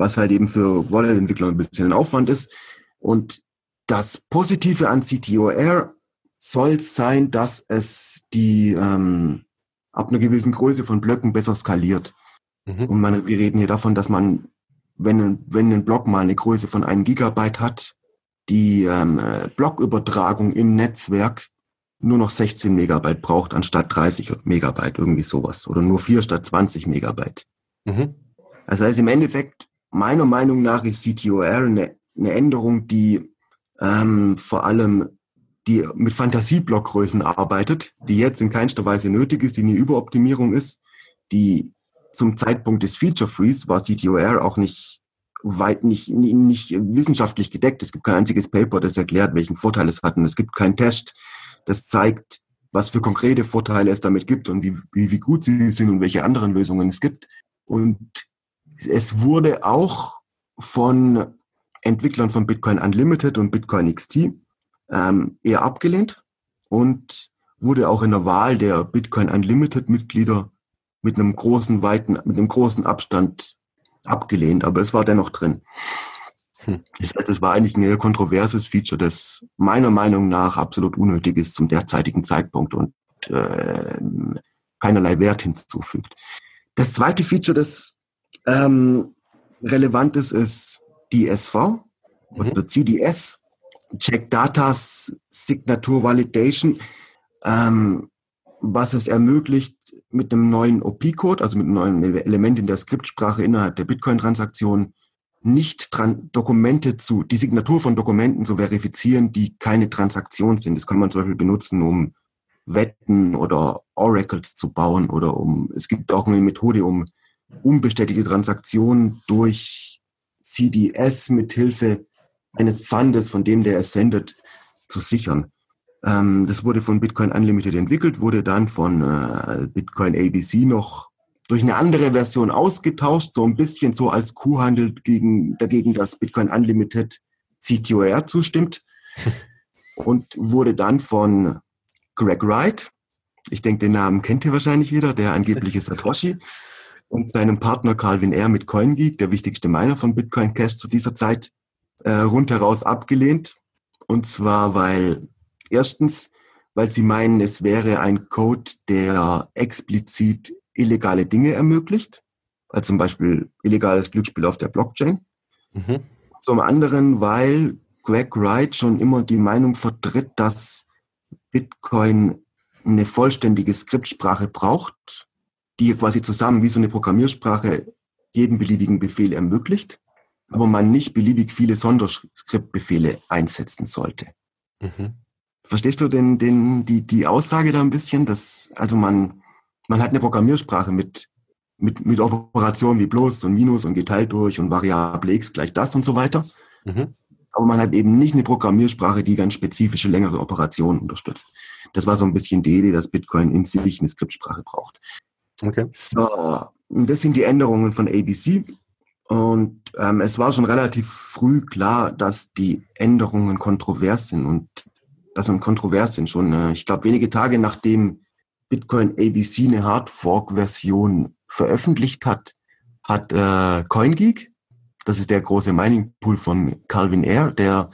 Was halt eben für Wallet-Entwickler ein bisschen ein Aufwand ist. Und das Positive an CTOR soll sein, dass es die ähm, ab einer gewissen Größe von Blöcken besser skaliert. Mhm. Und man, wir reden hier davon, dass man, wenn, wenn ein Block mal eine Größe von einem Gigabyte hat, die ähm, äh, Blockübertragung im Netzwerk nur noch 16 Megabyte braucht, anstatt 30 Megabyte, irgendwie sowas. Oder nur 4 statt 20 Megabyte. Mhm. Das heißt, im Endeffekt, meiner Meinung nach, ist CTOR eine, eine Änderung, die ähm, vor allem die mit Fantasieblockgrößen arbeitet, die jetzt in keinster Weise nötig ist, die eine Überoptimierung ist, die zum Zeitpunkt des Feature Freeze war CTOR auch nicht weit nicht, nicht wissenschaftlich gedeckt. Es gibt kein einziges Paper, das erklärt, welchen Vorteil es hat. Und es gibt keinen Test, das zeigt, was für konkrete Vorteile es damit gibt und wie, wie, wie gut sie sind und welche anderen Lösungen es gibt. Und es wurde auch von Entwicklern von Bitcoin Unlimited und Bitcoin XT ähm, eher abgelehnt und wurde auch in der Wahl der Bitcoin Unlimited Mitglieder mit einem großen, weiten, mit einem großen Abstand abgelehnt, aber es war dennoch drin. Hm. Das heißt, es war eigentlich ein eher kontroverses Feature, das meiner Meinung nach absolut unnötig ist zum derzeitigen Zeitpunkt und äh, keinerlei Wert hinzufügt. Das zweite Feature, das ähm, relevant ist, ist DSV mhm. oder CDS. Check Data Signature Validation, ähm, was es ermöglicht, mit einem neuen OP-Code, also mit einem neuen Element in der Skriptsprache innerhalb der Bitcoin-Transaktion, nicht Dokumente zu, die Signatur von Dokumenten zu verifizieren, die keine Transaktion sind. Das kann man zum Beispiel benutzen, um Wetten oder Oracles zu bauen oder um, es gibt auch eine Methode, um unbestätigte Transaktionen durch CDS mit Hilfe eines Pfandes, von dem der es sendet, zu sichern. Ähm, das wurde von Bitcoin Unlimited entwickelt, wurde dann von äh, Bitcoin ABC noch durch eine andere Version ausgetauscht, so ein bisschen so als Kuhhandel gegen, dagegen, dass Bitcoin Unlimited CTOR zustimmt (laughs) und wurde dann von Greg Wright, ich denke, den Namen kennt ihr wahrscheinlich jeder, der angebliche (laughs) Satoshi, und seinem Partner Calvin R. mit CoinGeek, der wichtigste Miner von Bitcoin Cash zu dieser Zeit, äh, rundheraus abgelehnt. Und zwar, weil erstens weil sie meinen, es wäre ein Code, der explizit illegale Dinge ermöglicht, als zum Beispiel illegales Glücksspiel auf der Blockchain. Mhm. Zum anderen, weil Greg Wright schon immer die Meinung vertritt, dass Bitcoin eine vollständige Skriptsprache braucht, die quasi zusammen wie so eine Programmiersprache jeden beliebigen Befehl ermöglicht, aber man nicht beliebig viele Sonderskriptbefehle einsetzen sollte. Mhm. Verstehst du denn den, die, die Aussage da ein bisschen, dass also man, man hat eine Programmiersprache mit, mit, mit Operationen wie Plus und Minus und geteilt durch und Variable X gleich das und so weiter. Mhm. Aber man hat eben nicht eine Programmiersprache, die ganz spezifische längere Operationen unterstützt. Das war so ein bisschen die Idee, dass Bitcoin in sich eine Skriptsprache braucht. Okay. So, das sind die Änderungen von ABC. Und ähm, es war schon relativ früh klar, dass die Änderungen kontrovers sind und dass sie kontrovers sind. Schon, äh, ich glaube, wenige Tage nachdem Bitcoin ABC eine Hardfork-Version veröffentlicht hat, hat äh, CoinGeek, das ist der große Mining Pool von Calvin Air, der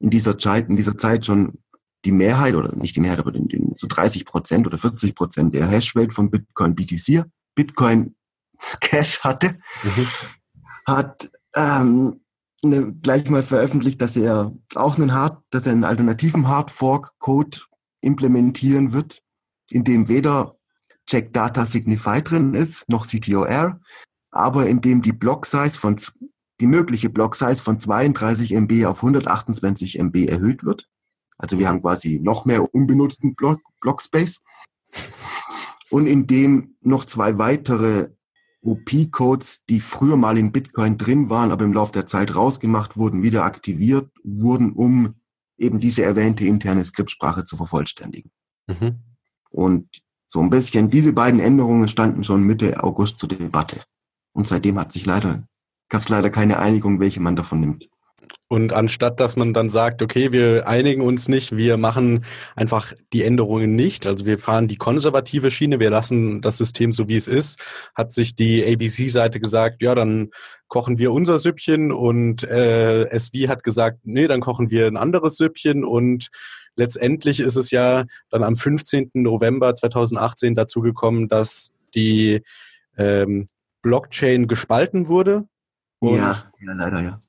in dieser Zeit, in dieser Zeit schon die Mehrheit oder nicht die Mehrheit, aber den, den, so 30 Prozent oder 40 Prozent der Hashrate von Bitcoin BTC, Bitcoin (laughs) Cash hatte, mhm. hat ähm, ne, gleich mal veröffentlicht, dass er auch einen Hard, dass er einen alternativen Hard Fork Code implementieren wird, in dem weder Check Data Signify drin ist, noch CTOR, aber in dem die Block Size von die mögliche Block Size von 32 MB auf 128 MB erhöht wird. Also wir haben quasi noch mehr unbenutzten Block, Block Space. Und in dem noch zwei weitere OP-Codes, die früher mal in Bitcoin drin waren, aber im Laufe der Zeit rausgemacht wurden, wieder aktiviert wurden, um eben diese erwähnte interne Skriptsprache zu vervollständigen. Mhm. Und so ein bisschen diese beiden Änderungen standen schon Mitte August zur Debatte. Und seitdem hat sich leider, gab es leider keine Einigung, welche man davon nimmt. Und anstatt dass man dann sagt, okay, wir einigen uns nicht, wir machen einfach die Änderungen nicht, also wir fahren die konservative Schiene, wir lassen das System so wie es ist, hat sich die ABC-Seite gesagt, ja, dann kochen wir unser Süppchen und äh, SV hat gesagt, nee, dann kochen wir ein anderes Süppchen und letztendlich ist es ja dann am 15. November 2018 dazu gekommen, dass die ähm, Blockchain gespalten wurde. ja, ja, leider, ja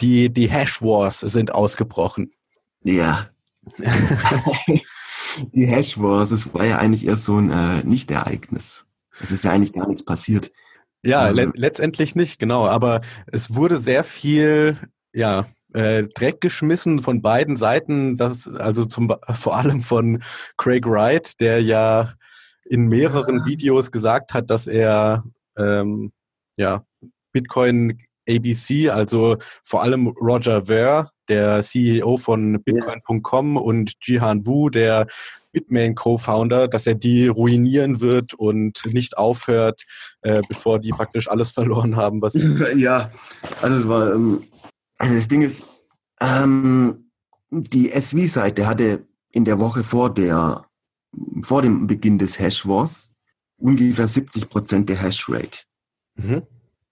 die, die Hash Wars sind ausgebrochen. Ja. (laughs) die Hash Wars, das war ja eigentlich erst so ein äh, Nicht-Ereignis. Es ist ja eigentlich gar nichts passiert. Ja, ähm, le letztendlich nicht, genau. Aber es wurde sehr viel, ja, äh, Dreck geschmissen von beiden Seiten. Das, also zum, (laughs) vor allem von Craig Wright, der ja in mehreren. Videos gesagt hat, dass er ähm, ja Bitcoin ABC, also vor allem Roger Ver, der CEO von Bitcoin.com und Jihan Wu, der Bitmain Co-Founder, dass er die ruinieren wird und nicht aufhört, äh, bevor die praktisch alles verloren haben, was (laughs) Ja, also es war, ähm, also das Ding ist, ähm, die SV-Seite hatte in der Woche vor der, vor dem Beginn des Hash Wars ungefähr 70 Prozent der Hashrate. Mhm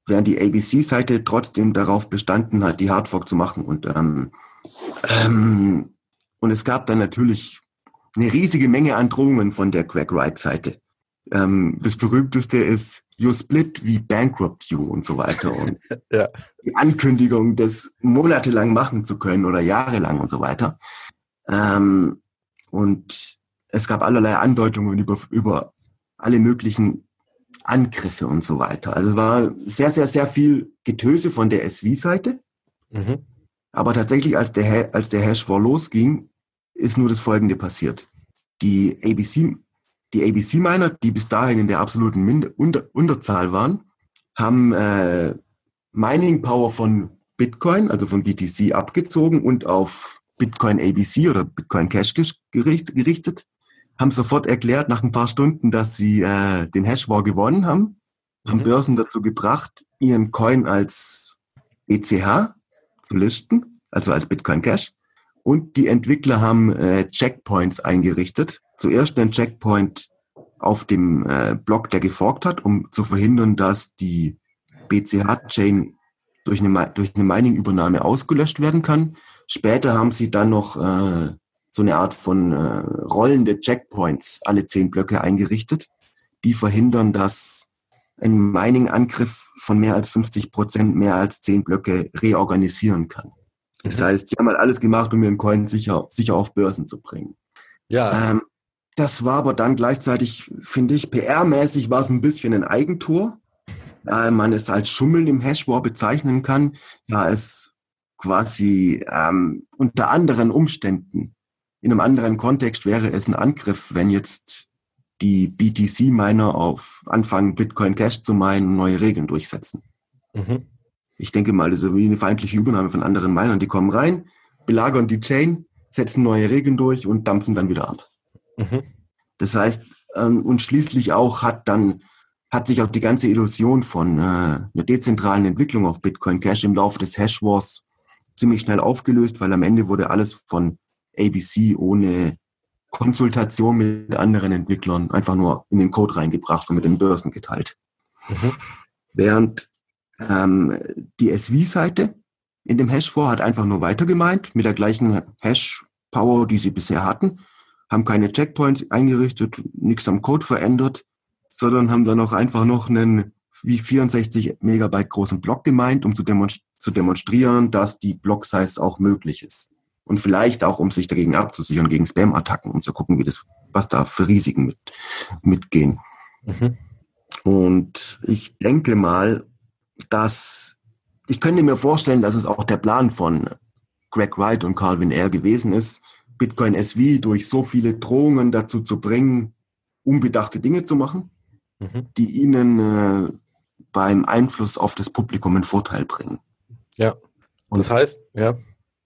während die ABC-Seite trotzdem darauf bestanden hat, die Hardfork zu machen. Und, ähm, ähm, und es gab dann natürlich eine riesige Menge an Drohungen von der Craig Wright-Seite. Ähm, das berühmteste ist You Split wie Bankrupt You und so weiter. Und (laughs) ja. die Ankündigung, das monatelang machen zu können oder jahrelang und so weiter. Ähm, und es gab allerlei Andeutungen über, über alle möglichen Angriffe und so weiter. Also es war sehr, sehr, sehr viel Getöse von der SV-Seite. Mhm. Aber tatsächlich, als der, als der Hash War losging, ist nur das Folgende passiert. Die ABC, die ABC-Miner, die bis dahin in der absoluten Minder, Unter, Unterzahl waren, haben äh, Mining Power von Bitcoin, also von BTC, abgezogen und auf Bitcoin ABC oder Bitcoin Cash gerichtet haben sofort erklärt nach ein paar Stunden, dass sie äh, den Hash War gewonnen haben, mhm. haben Börsen dazu gebracht, ihren Coin als ECH zu listen, also als Bitcoin Cash. Und die Entwickler haben äh, Checkpoints eingerichtet. Zuerst einen Checkpoint auf dem äh, Block, der geforkt hat, um zu verhindern, dass die BCH-Chain durch eine, durch eine Mining-Übernahme ausgelöscht werden kann. Später haben sie dann noch äh, so eine Art von äh, rollende Checkpoints, alle zehn Blöcke eingerichtet, die verhindern, dass ein Mining-Angriff von mehr als 50 Prozent mehr als zehn Blöcke reorganisieren kann. Das mhm. heißt, die haben halt alles gemacht, um ihren Coin sicher, sicher auf Börsen zu bringen. Ja. Ähm, das war aber dann gleichzeitig, finde ich, PR-mäßig war es ein bisschen ein Eigentor, weil man es als Schummeln im Hashwar bezeichnen kann, da es quasi ähm, unter anderen Umständen, in einem anderen Kontext wäre es ein Angriff, wenn jetzt die BTC-Miner auf anfangen, Bitcoin Cash zu meinen und neue Regeln durchsetzen. Mhm. Ich denke mal, das ist wie eine feindliche Übernahme von anderen Minern. Die kommen rein, belagern die Chain, setzen neue Regeln durch und dampfen dann wieder ab. Mhm. Das heißt, ähm, und schließlich auch hat dann hat sich auch die ganze Illusion von äh, einer dezentralen Entwicklung auf Bitcoin Cash im Laufe des Hash Wars ziemlich schnell aufgelöst, weil am Ende wurde alles von ABC ohne Konsultation mit anderen Entwicklern einfach nur in den Code reingebracht und mit den Börsen geteilt. Mhm. Während ähm, die SV-Seite in dem Hash-For hat einfach nur weitergemeint mit der gleichen Hash-Power, die sie bisher hatten, haben keine Checkpoints eingerichtet, nichts am Code verändert, sondern haben dann auch einfach noch einen wie 64 Megabyte großen Block gemeint, um zu, demonst zu demonstrieren, dass die Block-Size auch möglich ist. Und vielleicht auch, um sich dagegen abzusichern, gegen Spam-Attacken, um zu gucken, wie das, was da für Risiken mit, mitgehen. Mhm. Und ich denke mal, dass ich könnte mir vorstellen, dass es auch der Plan von Greg Wright und Calvin Air gewesen ist, Bitcoin SV durch so viele Drohungen dazu zu bringen, unbedachte Dinge zu machen, mhm. die ihnen äh, beim Einfluss auf das Publikum einen Vorteil bringen. Ja. Und das heißt, ja.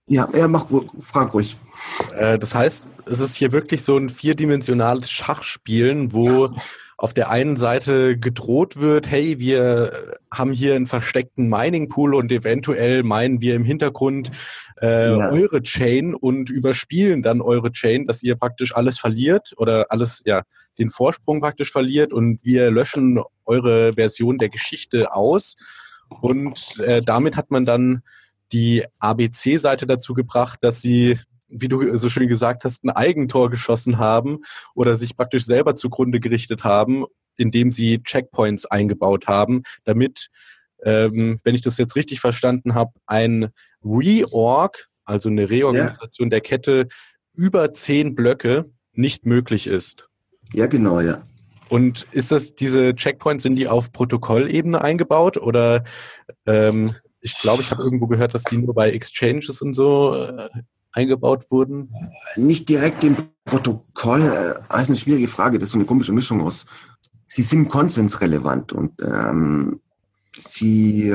Ja, er macht, frag ruhig. Äh, das heißt, es ist hier wirklich so ein vierdimensionales Schachspielen, wo ja. auf der einen Seite gedroht wird, hey, wir haben hier einen versteckten Mining-Pool und eventuell meinen wir im Hintergrund äh, ja. eure Chain und überspielen dann eure Chain, dass ihr praktisch alles verliert oder alles, ja, den Vorsprung praktisch verliert und wir löschen eure Version der Geschichte aus. Und äh, damit hat man dann die ABC-Seite dazu gebracht, dass sie, wie du so schön gesagt hast, ein Eigentor geschossen haben oder sich praktisch selber zugrunde gerichtet haben, indem sie Checkpoints eingebaut haben, damit, ähm, wenn ich das jetzt richtig verstanden habe, ein Reorg, also eine Reorganisation ja. der Kette über zehn Blöcke nicht möglich ist. Ja, genau, ja. Und ist das, diese Checkpoints, sind die auf Protokollebene eingebaut oder ähm, ich glaube, ich habe irgendwo gehört, dass die nur bei Exchanges und so äh, eingebaut wurden? Nicht direkt im Protokoll. Äh, das ist eine schwierige Frage. Das ist so eine komische Mischung aus. Sie sind konsensrelevant und ähm, sie,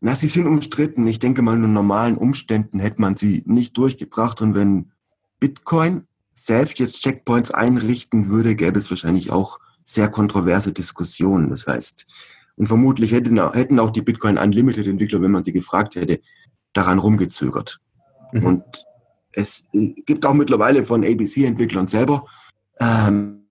na, sie sind umstritten. Ich denke mal, in normalen Umständen hätte man sie nicht durchgebracht. Und wenn Bitcoin selbst jetzt Checkpoints einrichten würde, gäbe es wahrscheinlich auch sehr kontroverse Diskussionen. Das heißt, und vermutlich hätten, hätten auch die Bitcoin Unlimited Entwickler, wenn man sie gefragt hätte, daran rumgezögert. Mhm. Und es äh, gibt auch mittlerweile von ABC-Entwicklern selber. Ähm,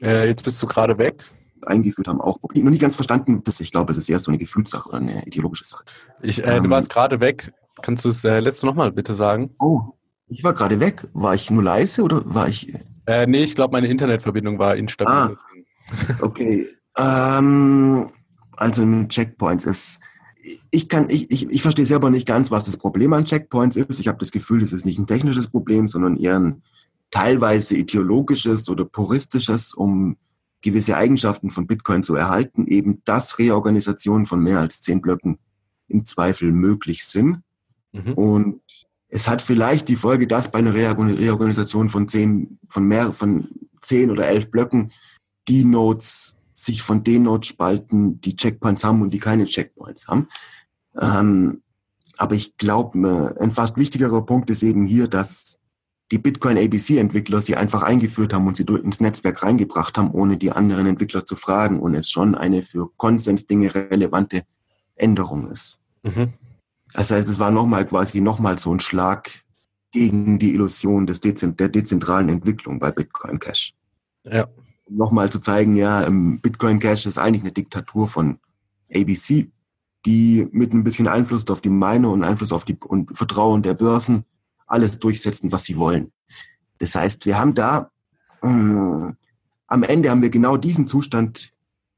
äh, jetzt bist du gerade weg. Eingeführt haben auch. Noch nicht ganz verstanden, das, ich glaube, es ist eher so eine Gefühlssache oder eine ideologische Sache. Ich, äh, ähm, du warst gerade weg. Kannst du es äh, letzte nochmal bitte sagen? Oh, ich war gerade weg. War ich nur leise oder war ich. Äh, nee, ich glaube, meine Internetverbindung war instabil. Ah, okay. (laughs) Ähm, also mit Checkpoints ist, ich kann, ich, ich, ich verstehe selber nicht ganz, was das Problem an Checkpoints ist. Ich habe das Gefühl, das ist nicht ein technisches Problem, sondern eher ein teilweise ideologisches oder puristisches, um gewisse Eigenschaften von Bitcoin zu erhalten, eben dass Reorganisationen von mehr als zehn Blöcken im Zweifel möglich sind. Mhm. Und es hat vielleicht die Folge, dass bei einer Reorganisation von zehn, von mehr, von zehn oder elf Blöcken die Nodes sich von den Nodes spalten, die Checkpoints haben und die keine Checkpoints haben. Ähm, aber ich glaube, ein fast wichtigerer Punkt ist eben hier, dass die Bitcoin ABC-Entwickler sie einfach eingeführt haben und sie ins Netzwerk reingebracht haben, ohne die anderen Entwickler zu fragen und es schon eine für Konsensdinge relevante Änderung ist. Mhm. Das heißt, es war nochmal quasi nochmal so ein Schlag gegen die Illusion des Dezent der dezentralen Entwicklung bei Bitcoin Cash. Ja nochmal zu zeigen, ja, Bitcoin Cash ist eigentlich eine Diktatur von ABC, die mit ein bisschen Einfluss auf die Miner und Einfluss auf die und Vertrauen der Börsen alles durchsetzen, was sie wollen. Das heißt, wir haben da, äh, am Ende haben wir genau diesen Zustand,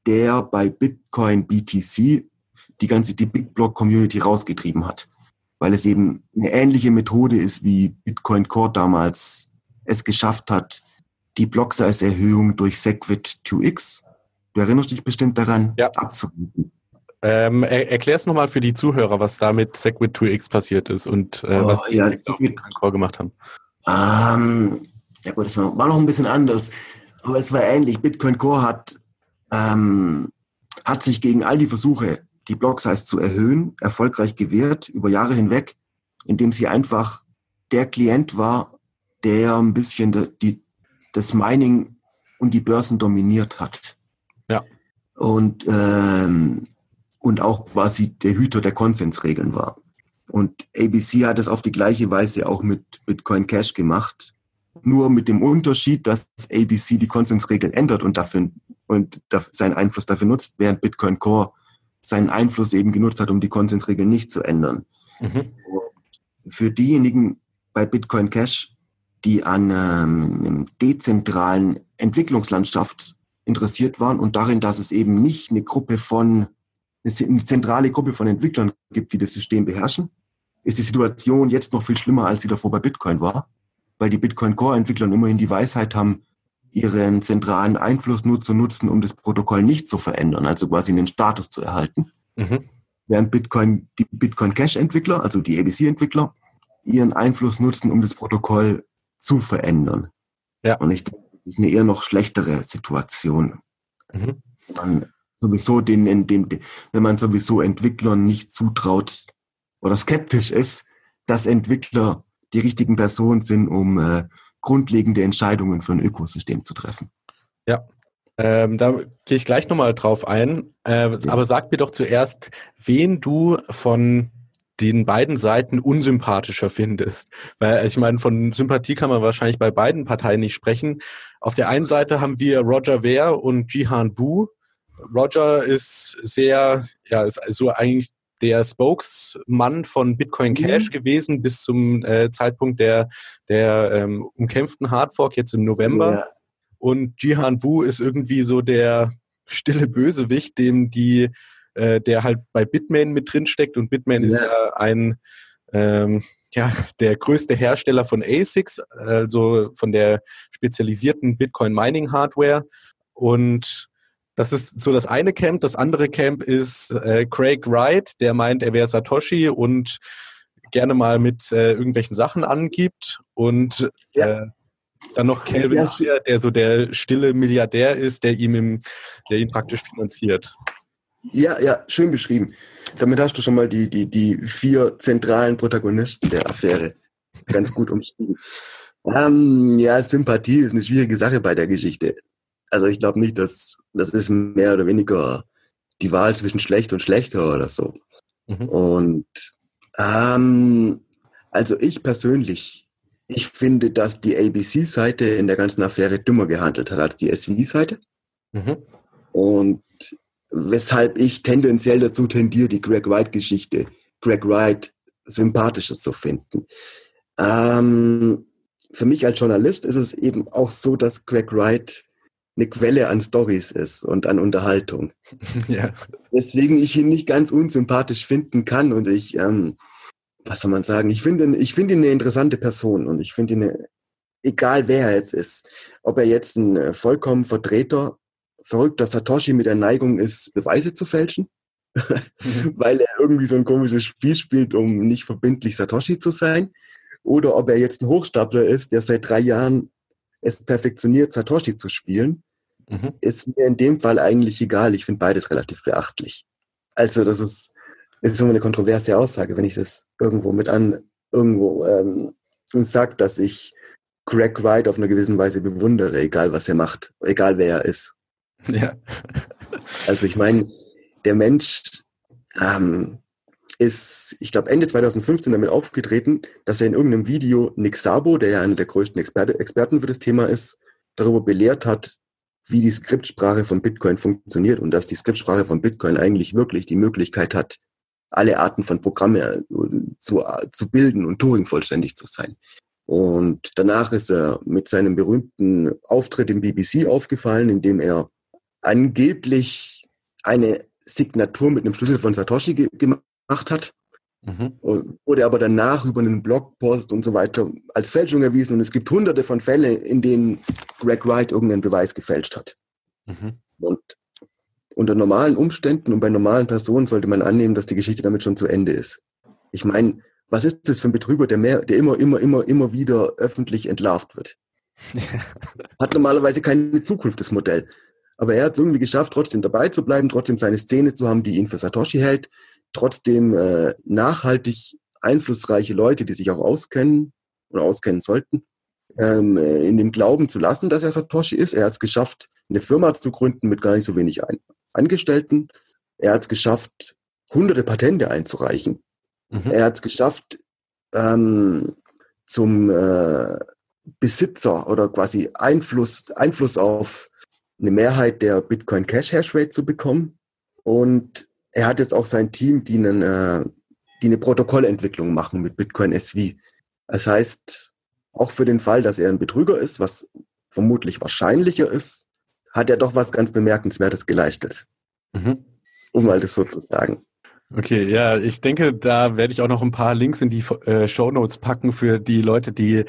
der bei Bitcoin BTC die ganze die Big Block Community rausgetrieben hat. Weil es eben eine ähnliche Methode ist, wie Bitcoin Core damals es geschafft hat, die Block-Size-Erhöhung durch Segwit 2x, du erinnerst dich bestimmt daran, ja. abzurufen. Ähm, er, erklär's nochmal für die Zuhörer, was da mit Segwit 2x passiert ist und äh, oh, was die ja, auf Bitcoin Core gemacht haben. Ähm, ja gut, das war, war noch ein bisschen anders, aber es war ähnlich. Bitcoin Core hat, ähm, hat sich gegen all die Versuche, die Block-Size zu erhöhen, erfolgreich gewehrt über Jahre hinweg, indem sie einfach der Klient war, der ein bisschen die, das Mining und die Börsen dominiert hat. Ja. Und, ähm, und auch quasi der Hüter der Konsensregeln war. Und ABC hat es auf die gleiche Weise auch mit Bitcoin Cash gemacht. Nur mit dem Unterschied, dass ABC die Konsensregeln ändert und dafür und seinen Einfluss dafür nutzt, während Bitcoin Core seinen Einfluss eben genutzt hat, um die Konsensregeln nicht zu ändern. Mhm. Für diejenigen bei Bitcoin Cash, die an ähm, einem dezentralen Entwicklungslandschaft interessiert waren und darin, dass es eben nicht eine Gruppe von, eine zentrale Gruppe von Entwicklern gibt, die das System beherrschen, ist die Situation jetzt noch viel schlimmer, als sie davor bei Bitcoin war, weil die Bitcoin Core Entwickler immerhin die Weisheit haben, ihren zentralen Einfluss nur zu nutzen, um das Protokoll nicht zu verändern, also quasi den Status zu erhalten. Mhm. Während Bitcoin, die Bitcoin Cash Entwickler, also die ABC Entwickler, ihren Einfluss nutzen, um das Protokoll zu verändern. Ja. Und ich denke, das ist eine eher noch schlechtere Situation. Mhm. Man sowieso den, den, wenn man sowieso Entwicklern nicht zutraut oder skeptisch ist, dass Entwickler die richtigen Personen sind, um äh, grundlegende Entscheidungen für ein Ökosystem zu treffen. Ja, ähm, da gehe ich gleich nochmal drauf ein. Äh, ja. Aber sag mir doch zuerst, wen du von den beiden Seiten unsympathischer findest. Weil ich meine, von Sympathie kann man wahrscheinlich bei beiden Parteien nicht sprechen. Auf der einen Seite haben wir Roger Ver und Jihan Wu. Roger ist sehr, ja, ist also eigentlich der Spokesmann von Bitcoin mhm. Cash mhm. gewesen bis zum äh, Zeitpunkt der, der ähm, umkämpften Hardfork jetzt im November. Ja. Und Jihan Wu ist irgendwie so der stille Bösewicht, dem die, äh, der halt bei Bitmain mit drin steckt. Und Bitmain ja. ist ja ein, ähm, ja, der größte Hersteller von ASICs, also von der spezialisierten Bitcoin Mining Hardware. Und das ist so das eine Camp. Das andere Camp ist äh, Craig Wright, der meint, er wäre Satoshi und gerne mal mit äh, irgendwelchen Sachen angibt. Und ja. äh, dann noch Calvin ja. Der so der stille Milliardär ist, der ihm, im, der ihn praktisch finanziert. Ja, ja, schön beschrieben. Damit hast du schon mal die, die, die vier zentralen Protagonisten der Affäre ganz gut umschrieben. Ähm, ja, Sympathie ist eine schwierige Sache bei der Geschichte. Also ich glaube nicht, dass das ist mehr oder weniger die Wahl zwischen schlecht und schlechter oder so. Mhm. Und ähm, also ich persönlich, ich finde, dass die ABC-Seite in der ganzen Affäre dümmer gehandelt hat als die SW-Seite. Mhm. Und weshalb ich tendenziell dazu tendiere, die Greg Wright-Geschichte, Greg Wright sympathischer zu finden. Ähm, für mich als Journalist ist es eben auch so, dass Greg Wright eine Quelle an Stories ist und an Unterhaltung. (laughs) Ja. Deswegen ich ihn nicht ganz unsympathisch finden kann und ich, ähm, was soll man sagen, ich finde ich finde ihn eine interessante Person und ich finde ihn, eine, egal wer er jetzt ist, ob er jetzt ein äh, vollkommen Vertreter, verrückter Satoshi mit der Neigung ist, Beweise zu fälschen, mhm. (laughs) weil er irgendwie so ein komisches Spiel spielt, um nicht verbindlich Satoshi zu sein, oder ob er jetzt ein Hochstapler ist, der seit drei Jahren es perfektioniert, Satoshi zu spielen, mhm. ist mir in dem Fall eigentlich egal. Ich finde beides relativ beachtlich. Also das ist, das ist immer eine kontroverse Aussage, wenn ich das irgendwo mit an, irgendwo ähm, sage, dass ich Greg Wright auf eine gewisse Weise bewundere, egal was er macht, egal wer er ist. (laughs) Ja. also ich meine, der Mensch ähm, ist, ich glaube, Ende 2015 damit aufgetreten, dass er in irgendeinem Video Nick Sabo, der ja einer der größten Experte, Experten für das Thema ist, darüber belehrt hat, wie die Skriptsprache von Bitcoin funktioniert und dass die Skriptsprache von Bitcoin eigentlich wirklich die Möglichkeit hat, alle Arten von Programme zu, zu bilden und Turing vollständig zu sein. Und danach ist er mit seinem berühmten Auftritt im BBC aufgefallen, in dem er angeblich eine Signatur mit einem Schlüssel von Satoshi ge gemacht hat. Mhm. Wurde aber danach über einen Blogpost und so weiter als Fälschung erwiesen. Und es gibt hunderte von Fällen, in denen Greg Wright irgendeinen Beweis gefälscht hat. Mhm. Und unter normalen Umständen und bei normalen Personen sollte man annehmen, dass die Geschichte damit schon zu Ende ist. Ich meine, was ist das für ein Betrüger, der, mehr, der immer, immer, immer, immer wieder öffentlich entlarvt wird? (laughs) Hat normalerweise keine Zukunft, das Modell. Aber er hat es irgendwie geschafft, trotzdem dabei zu bleiben, trotzdem seine Szene zu haben, die ihn für Satoshi hält, trotzdem äh, nachhaltig einflussreiche Leute, die sich auch auskennen oder auskennen sollten, ähm, äh, in dem Glauben zu lassen, dass er Satoshi ist. Er hat es geschafft, eine Firma zu gründen mit gar nicht so wenig Ein Angestellten. Er hat es geschafft, hunderte Patente einzureichen. Mhm. Er hat es geschafft, ähm, zum äh, Besitzer oder quasi Einfluss, Einfluss auf eine Mehrheit der Bitcoin Cash Hash Rate zu bekommen. Und er hat jetzt auch sein Team, die, einen, äh, die eine Protokollentwicklung machen mit Bitcoin SV. Das heißt, auch für den Fall, dass er ein Betrüger ist, was vermutlich wahrscheinlicher ist, hat er doch was ganz Bemerkenswertes geleistet. Mhm. Um mal das so zu sagen. Okay, ja, ich denke, da werde ich auch noch ein paar Links in die äh, Show Notes packen für die Leute, die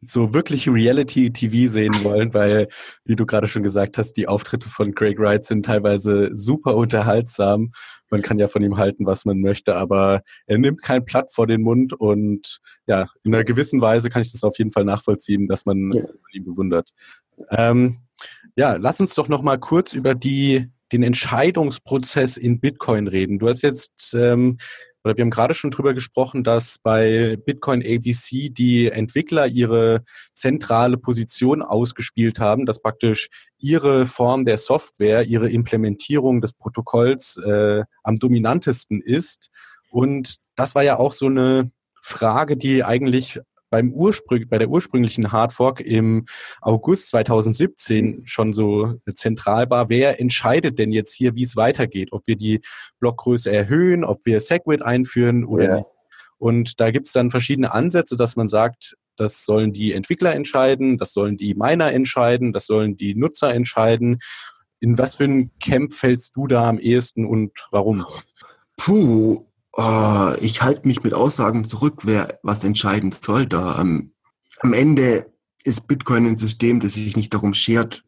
so wirklich Reality-TV sehen wollen, weil, wie du gerade schon gesagt hast, die Auftritte von Craig Wright sind teilweise super unterhaltsam. Man kann ja von ihm halten, was man möchte, aber er nimmt kein Blatt vor den Mund und ja, in einer gewissen Weise kann ich das auf jeden Fall nachvollziehen, dass man ja. ihn bewundert. Ähm, ja, lass uns doch noch mal kurz über die den Entscheidungsprozess in Bitcoin reden. Du hast jetzt, ähm, oder wir haben gerade schon drüber gesprochen, dass bei Bitcoin ABC die Entwickler ihre zentrale Position ausgespielt haben, dass praktisch ihre Form der Software, ihre Implementierung des Protokolls äh, am dominantesten ist. Und das war ja auch so eine Frage, die eigentlich beim Ursprung, bei der ursprünglichen Hardfork im August 2017 schon so zentral war. Wer entscheidet denn jetzt hier, wie es weitergeht? Ob wir die Blockgröße erhöhen, ob wir Segwit einführen oder ja. nicht? Und da gibt es dann verschiedene Ansätze, dass man sagt, das sollen die Entwickler entscheiden, das sollen die Miner entscheiden, das sollen die Nutzer entscheiden. In was für ein Camp fällst du da am ehesten und warum? Puh, Oh, ich halte mich mit Aussagen zurück, wer was entscheiden soll da. Am, am Ende ist Bitcoin ein System, das sich nicht darum schert,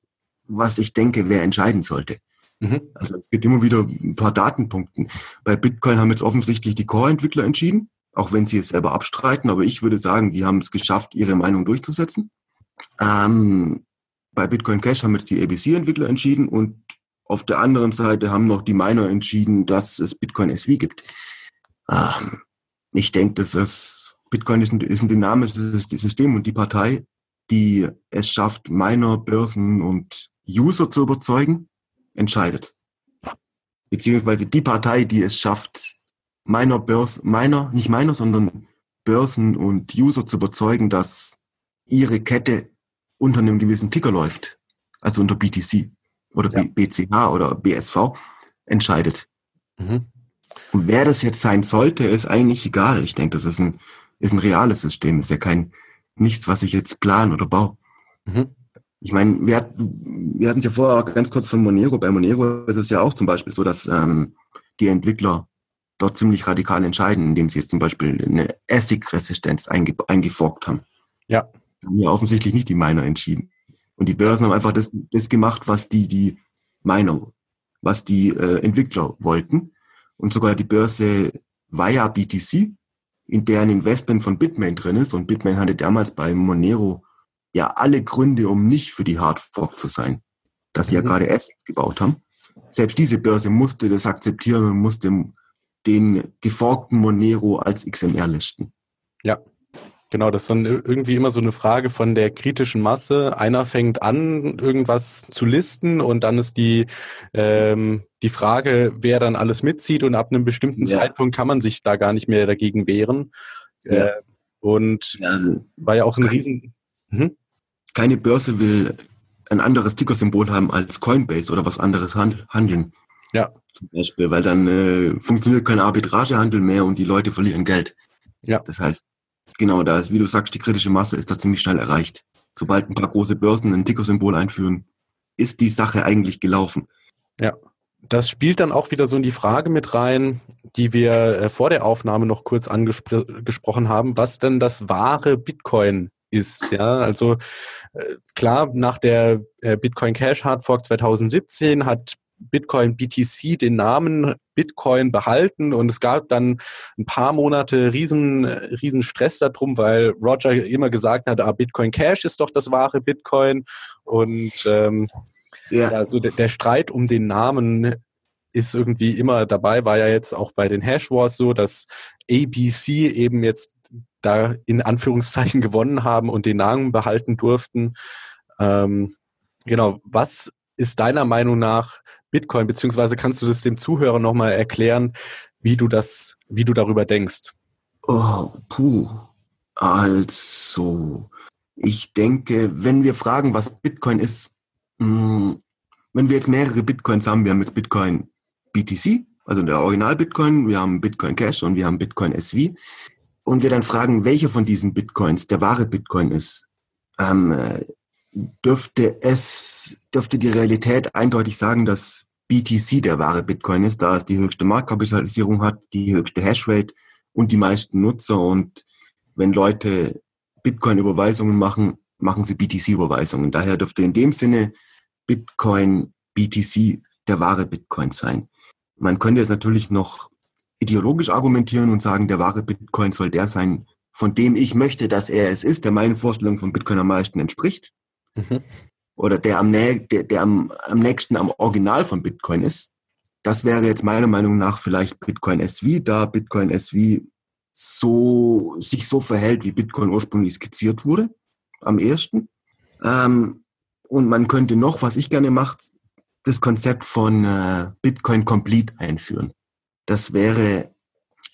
was ich denke, wer entscheiden sollte. Mhm. Also es gibt immer wieder ein paar Datenpunkten. Bei Bitcoin haben jetzt offensichtlich die Core-Entwickler entschieden, auch wenn sie es selber abstreiten, aber ich würde sagen, die haben es geschafft, ihre Meinung durchzusetzen. Ähm, bei Bitcoin Cash haben jetzt die ABC-Entwickler entschieden und auf der anderen Seite haben noch die Miner entschieden, dass es Bitcoin SV gibt. Ähm, ich denke, das ist, Bitcoin ist ein, ist ein dynamisches System und die Partei, die es schafft, Miner, Börsen und User zu überzeugen, entscheidet. Beziehungsweise die Partei, die es schafft, Miner, Börsen, Miner, nicht Miner, sondern Börsen und User zu überzeugen, dass ihre Kette unter einem gewissen Ticker läuft, also unter BTC oder ja. BCH oder BSV, entscheidet. Mhm. Und wer das jetzt sein sollte, ist eigentlich egal. Ich denke, das ist ein, ist ein reales System. Ist ja kein nichts, was ich jetzt plan oder baue. Mhm. Ich meine, wir, wir hatten es ja vorher auch ganz kurz von Monero. Bei Monero ist es ja auch zum Beispiel so, dass ähm, die Entwickler dort ziemlich radikal entscheiden, indem sie jetzt zum Beispiel eine ASIC-Resistenz einge eingeforkt haben. Ja. Haben ja offensichtlich nicht die Miner entschieden. Und die Börsen haben einfach das, das gemacht, was die, die Miner, was die äh, Entwickler wollten und sogar die Börse Via BTC, in der ein Investment von Bitmain drin ist. Und Bitmain hatte damals bei Monero ja alle Gründe, um nicht für die Hard Fork zu sein, dass sie mhm. ja gerade Assets gebaut haben. Selbst diese Börse musste das akzeptieren und musste den geforkten Monero als XMR listen. Ja, Genau, das ist dann irgendwie immer so eine Frage von der kritischen Masse. Einer fängt an, irgendwas zu listen und dann ist die, ähm, die Frage, wer dann alles mitzieht und ab einem bestimmten ja. Zeitpunkt kann man sich da gar nicht mehr dagegen wehren. Ja. Äh, und ja, also war ja auch ein keine, Riesen... Hm? Keine Börse will ein anderes Ticker-Symbol haben als Coinbase oder was anderes handeln. Ja. Zum Beispiel, weil dann äh, funktioniert kein Arbitragehandel mehr und die Leute verlieren Geld. Ja. Das heißt, genau da ist, wie du sagst, die kritische Masse ist da ziemlich schnell erreicht. Sobald ein paar große Börsen ein Ticker-Symbol einführen, ist die Sache eigentlich gelaufen. Ja. Das spielt dann auch wieder so in die Frage mit rein, die wir äh, vor der Aufnahme noch kurz angesprochen haben, was denn das wahre Bitcoin ist. Ja, also äh, klar, nach der äh, Bitcoin Cash Hard Fork 2017 hat Bitcoin BTC den Namen Bitcoin behalten und es gab dann ein paar Monate riesen, riesen Stress darum, weil Roger immer gesagt hat, ah, Bitcoin Cash ist doch das wahre Bitcoin und ähm, ja. also der, der Streit um den Namen ist irgendwie immer dabei, war ja jetzt auch bei den Hash Wars so, dass ABC eben jetzt da in Anführungszeichen (laughs) gewonnen haben und den Namen behalten durften. Ähm, genau, was ist deiner Meinung nach Bitcoin, beziehungsweise kannst du das dem Zuhörer nochmal erklären, wie du das, wie du darüber denkst? Oh, puh. Also, ich denke, wenn wir fragen, was Bitcoin ist, mh, hm, wenn wir jetzt mehrere Bitcoins haben, wir haben jetzt Bitcoin BTC, also der Original Bitcoin, wir haben Bitcoin Cash und wir haben Bitcoin SV, und wir dann fragen, welcher von diesen Bitcoins der wahre Bitcoin ist, ähm, äh, dürfte es, dürfte die Realität eindeutig sagen, dass BTC der wahre Bitcoin ist, da es die höchste Marktkapitalisierung hat, die höchste Hashrate und die meisten Nutzer. Und wenn Leute Bitcoin-Überweisungen machen, machen sie BTC-Überweisungen. Daher dürfte in dem Sinne Bitcoin BTC der wahre Bitcoin sein. Man könnte jetzt natürlich noch ideologisch argumentieren und sagen, der wahre Bitcoin soll der sein, von dem ich möchte, dass er es ist, der meinen Vorstellungen von Bitcoin am meisten entspricht. Mhm. Oder der am, nä der, der am, am nächsten am Original von Bitcoin ist. Das wäre jetzt meiner Meinung nach vielleicht Bitcoin SV, da Bitcoin SV so, sich so verhält, wie Bitcoin ursprünglich skizziert wurde, am ersten. Ähm, und man könnte noch, was ich gerne mache, das Konzept von äh, Bitcoin Complete einführen. Das wäre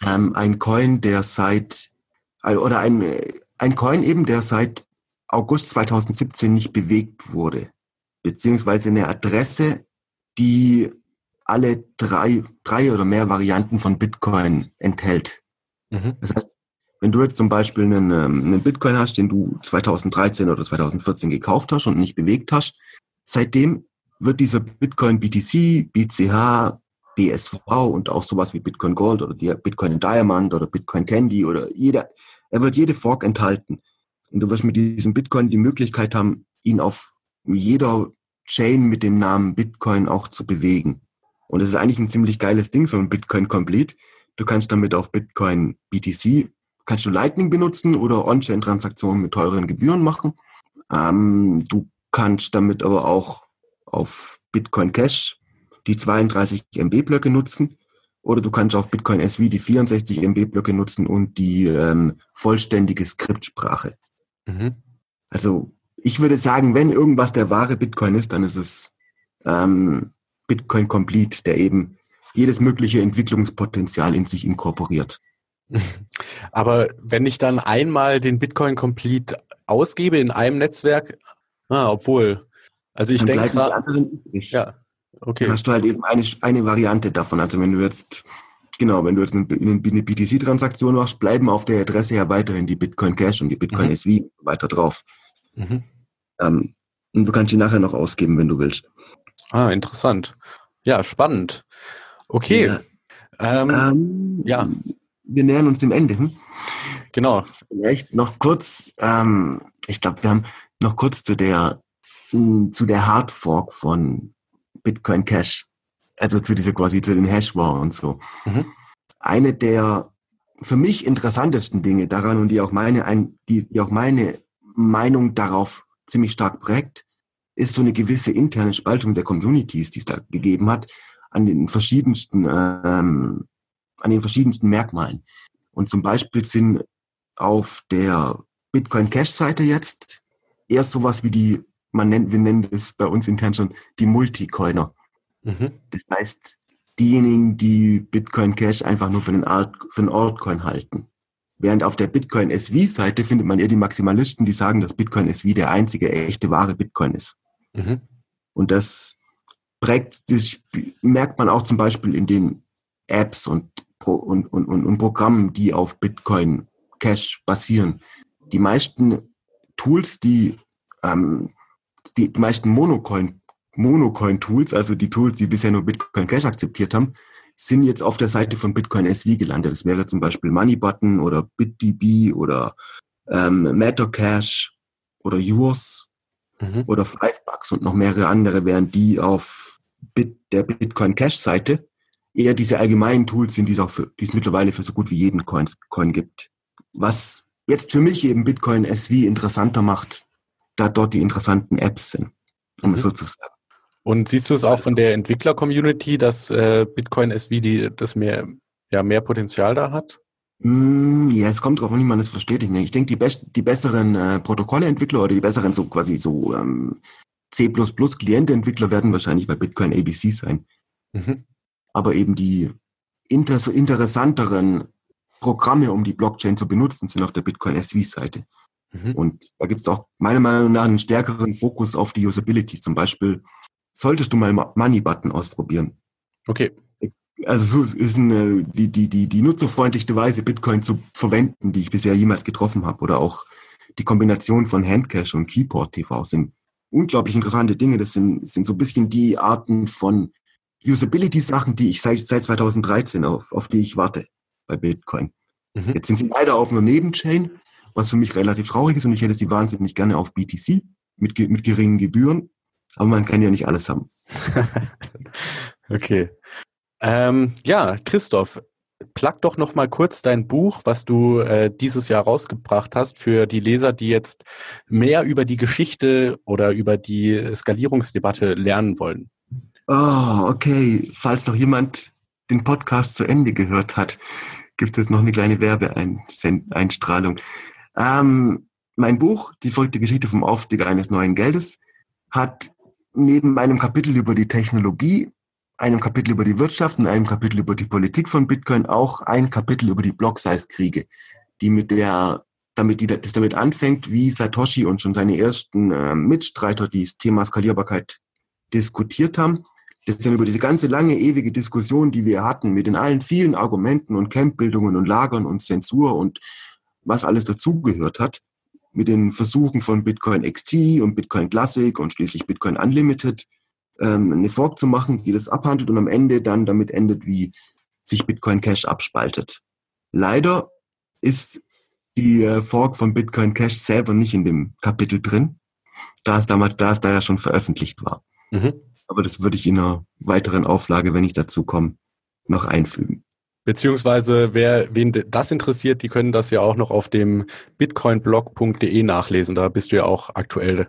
ähm, ein Coin, der seit, oder ein, ein Coin eben, der seit August 2017 nicht bewegt wurde, beziehungsweise eine Adresse, die alle drei, drei oder mehr Varianten von Bitcoin enthält. Mhm. Das heißt, wenn du jetzt zum Beispiel einen, ähm, einen Bitcoin hast, den du 2013 oder 2014 gekauft hast und nicht bewegt hast, seitdem wird dieser Bitcoin BTC, BCH, BSV und auch sowas wie Bitcoin Gold oder Bitcoin Diamond oder Bitcoin Candy oder jeder, er wird jede Fork enthalten. Und du wirst mit diesem Bitcoin die Möglichkeit haben, ihn auf jeder Chain mit dem Namen Bitcoin auch zu bewegen. Und das ist eigentlich ein ziemlich geiles Ding, so ein Bitcoin Complete. Du kannst damit auf Bitcoin BTC, kannst du Lightning benutzen oder On-Chain-Transaktionen mit teuren Gebühren machen. Ähm, du kannst damit aber auch auf Bitcoin Cash die 32 MB-Blöcke nutzen oder du kannst auf Bitcoin SV die 64 MB-Blöcke nutzen und die ähm, vollständige Skriptsprache. Mhm. Also ich würde sagen, wenn irgendwas der wahre Bitcoin ist, dann ist es ähm, Bitcoin Complete, der eben jedes mögliche Entwicklungspotenzial in sich inkorporiert. (laughs) Aber wenn ich dann einmal den Bitcoin Complete ausgebe in einem Netzwerk, ah, obwohl, also ich denke, ja, okay. Dann hast du halt eben eine, eine Variante davon. Also wenn du jetzt Genau, wenn du jetzt eine, eine BTC-Transaktion machst, bleiben auf der Adresse ja weiterhin die Bitcoin Cash und die Bitcoin mhm. SV weiter drauf. Mhm. Ähm, und du kannst die nachher noch ausgeben, wenn du willst. Ah, interessant. Ja, spannend. Okay. Ja. Ähm, ähm, ja. Wir nähern uns dem Ende. Hm? Genau. Vielleicht noch kurz, ähm, ich glaube, wir haben noch kurz zu der, zu der Hardfork von Bitcoin Cash also zu dieser quasi zu den Hash War und so. Mhm. Eine der für mich interessantesten Dinge daran und die auch meine, ein, die, die auch meine Meinung darauf ziemlich stark prägt, ist so eine gewisse interne Spaltung der Communities, die es da gegeben hat, an den verschiedensten, ähm, an den verschiedensten Merkmalen. Und zum Beispiel sind auf der Bitcoin Cash Seite jetzt erst sowas wie die, man nennt, wir nennen es bei uns intern schon die Multicoiner. Mhm. Das heißt, diejenigen, die Bitcoin Cash einfach nur für den, Alt, für den Altcoin halten. Während auf der Bitcoin SV-Seite findet man eher die Maximalisten, die sagen, dass Bitcoin SV der einzige echte wahre Bitcoin ist. Mhm. Und das prägt, das merkt man auch zum Beispiel in den Apps und, und, und, und Programmen, die auf Bitcoin Cash basieren. Die meisten Tools, die, ähm, die, die meisten Monocoin, Monocoin-Tools, also die Tools, die bisher nur Bitcoin Cash akzeptiert haben, sind jetzt auf der Seite von Bitcoin SV gelandet. Das wäre zum Beispiel Moneybutton oder BitDB oder ähm, Mattercash oder Yours mhm. oder Fivebucks und noch mehrere andere, während die auf Bit, der Bitcoin Cash Seite eher diese allgemeinen Tools sind, die es auch für, die es mittlerweile für so gut wie jeden Coins, Coin gibt. Was jetzt für mich eben Bitcoin SV interessanter macht, da dort die interessanten Apps sind, um mhm. es so zu sagen. Und siehst du es auch von der Entwickler-Community, dass äh, Bitcoin SV die, das mehr, ja, mehr Potenzial da hat? Mm, ja, es kommt drauf an, wie man es versteht. Ich denke, die, best, die besseren äh, Protokolle-Entwickler oder die besseren so quasi so ähm, C++ Klienteentwickler werden wahrscheinlich bei Bitcoin ABC sein. Mhm. Aber eben die inter interessanteren Programme, um die Blockchain zu benutzen, sind auf der Bitcoin SV-Seite. Mhm. Und da gibt es auch meiner Meinung nach einen stärkeren Fokus auf die Usability. Zum Beispiel solltest du mal Money-Button ausprobieren. Okay. Also so ist eine, die, die, die, die nutzerfreundlichste Weise, Bitcoin zu verwenden, die ich bisher jemals getroffen habe. Oder auch die Kombination von Handcash und Keyboard TV sind unglaublich interessante Dinge. Das sind, sind so ein bisschen die Arten von Usability-Sachen, die ich seit, seit 2013 auf, auf die ich warte bei Bitcoin. Mhm. Jetzt sind sie leider auf einer Nebenchain, was für mich relativ traurig ist und ich hätte sie wahnsinnig gerne auf BTC mit, mit geringen Gebühren. Aber man kann ja nicht alles haben. (laughs) okay. Ähm, ja, Christoph, plug doch noch mal kurz dein Buch, was du äh, dieses Jahr rausgebracht hast, für die Leser, die jetzt mehr über die Geschichte oder über die Skalierungsdebatte lernen wollen. Oh, okay. Falls noch jemand den Podcast zu Ende gehört hat, gibt es noch eine kleine Werbeeinstrahlung. Ähm, mein Buch, Die verrückte Geschichte vom Aufstieg eines neuen Geldes, hat neben einem Kapitel über die Technologie, einem Kapitel über die Wirtschaft und einem Kapitel über die Politik von Bitcoin auch ein Kapitel über die Block-Size-Kriege, die mit der, damit die, das damit anfängt, wie Satoshi und schon seine ersten äh, Mitstreiter dieses Thema Skalierbarkeit diskutiert haben. Das ist dann über diese ganze lange, ewige Diskussion, die wir hatten, mit den allen vielen Argumenten und Campbildungen und Lagern und Zensur und was alles dazugehört hat, mit den Versuchen von Bitcoin XT und Bitcoin Classic und schließlich Bitcoin Unlimited ähm, eine Fork zu machen, die das abhandelt und am Ende dann damit endet, wie sich Bitcoin Cash abspaltet. Leider ist die äh, Fork von Bitcoin Cash selber nicht in dem Kapitel drin, da es damals, da es da ja schon veröffentlicht war. Mhm. Aber das würde ich in einer weiteren Auflage, wenn ich dazu komme, noch einfügen. Beziehungsweise, wer, wen das interessiert, die können das ja auch noch auf dem bitcoinblog.de nachlesen. Da bist du ja auch aktuell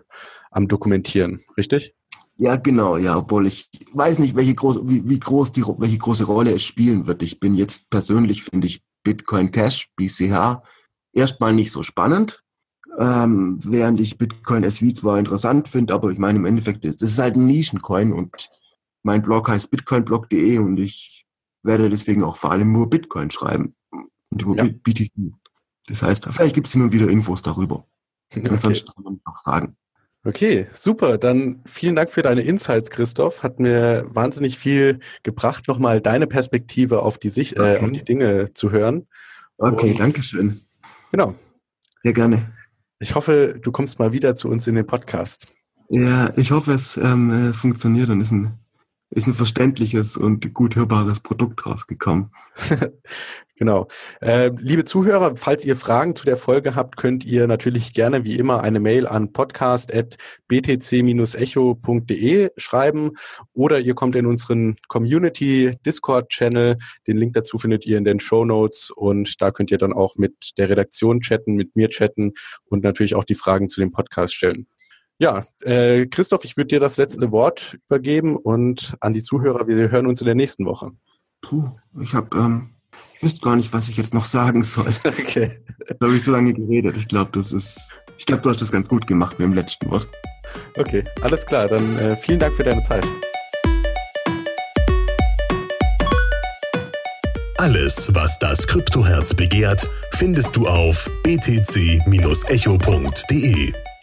am Dokumentieren, richtig? Ja, genau, ja, obwohl ich weiß nicht, welche groß, wie, wie groß die, welche große Rolle es spielen wird. Ich bin jetzt persönlich, finde ich Bitcoin Cash, BCH, erstmal nicht so spannend, ähm, während ich Bitcoin SV zwar interessant finde, aber ich meine im Endeffekt, das ist halt ein Nischencoin und mein Blog heißt bitcoinblog.de und ich werde deswegen auch vor allem nur Bitcoin schreiben und über ja. BTC. Das heißt, vielleicht gibt es und wieder Infos darüber. (laughs) Okay. Ansonsten kann man noch fragen. Okay, super. Dann vielen Dank für deine Insights, Christoph. Hat mir wahnsinnig viel gebracht, nochmal deine Perspektive auf die Sicht, okay. äh, auf die Dinge zu hören. Okay, und, danke schön. Genau. Sehr gerne. Ich hoffe, du kommst mal wieder zu uns in den Podcast. Ja, ich hoffe, es ähm, äh, funktioniert und ist ein ist ein verständliches und gut hörbares Produkt rausgekommen. (laughs) genau. Äh, liebe Zuhörer, falls ihr Fragen zu der Folge habt, könnt ihr natürlich gerne wie immer eine Mail an podcast.btc-echo.de schreiben oder ihr kommt in unseren Community Discord Channel. Den Link dazu findet ihr in den Show Notes und da könnt ihr dann auch mit der Redaktion chatten, mit mir chatten und natürlich auch die Fragen zu dem Podcast stellen. Ja, äh, Christoph, ich würde dir das letzte Wort übergeben und an die Zuhörer, wir hören uns in der nächsten Woche. Puh, ich habe, ähm, ich wüsste gar nicht, was ich jetzt noch sagen soll. (laughs) Okay. Da habe ich so lange geredet. Ich glaube, das ist, ich glaube, du hast das ganz gut gemacht mit dem letzten Wort. Okay, alles klar. Dann äh, vielen Dank für deine Zeit. Alles, was das Kryptoherz begehrt, findest du auf btc-echo.de.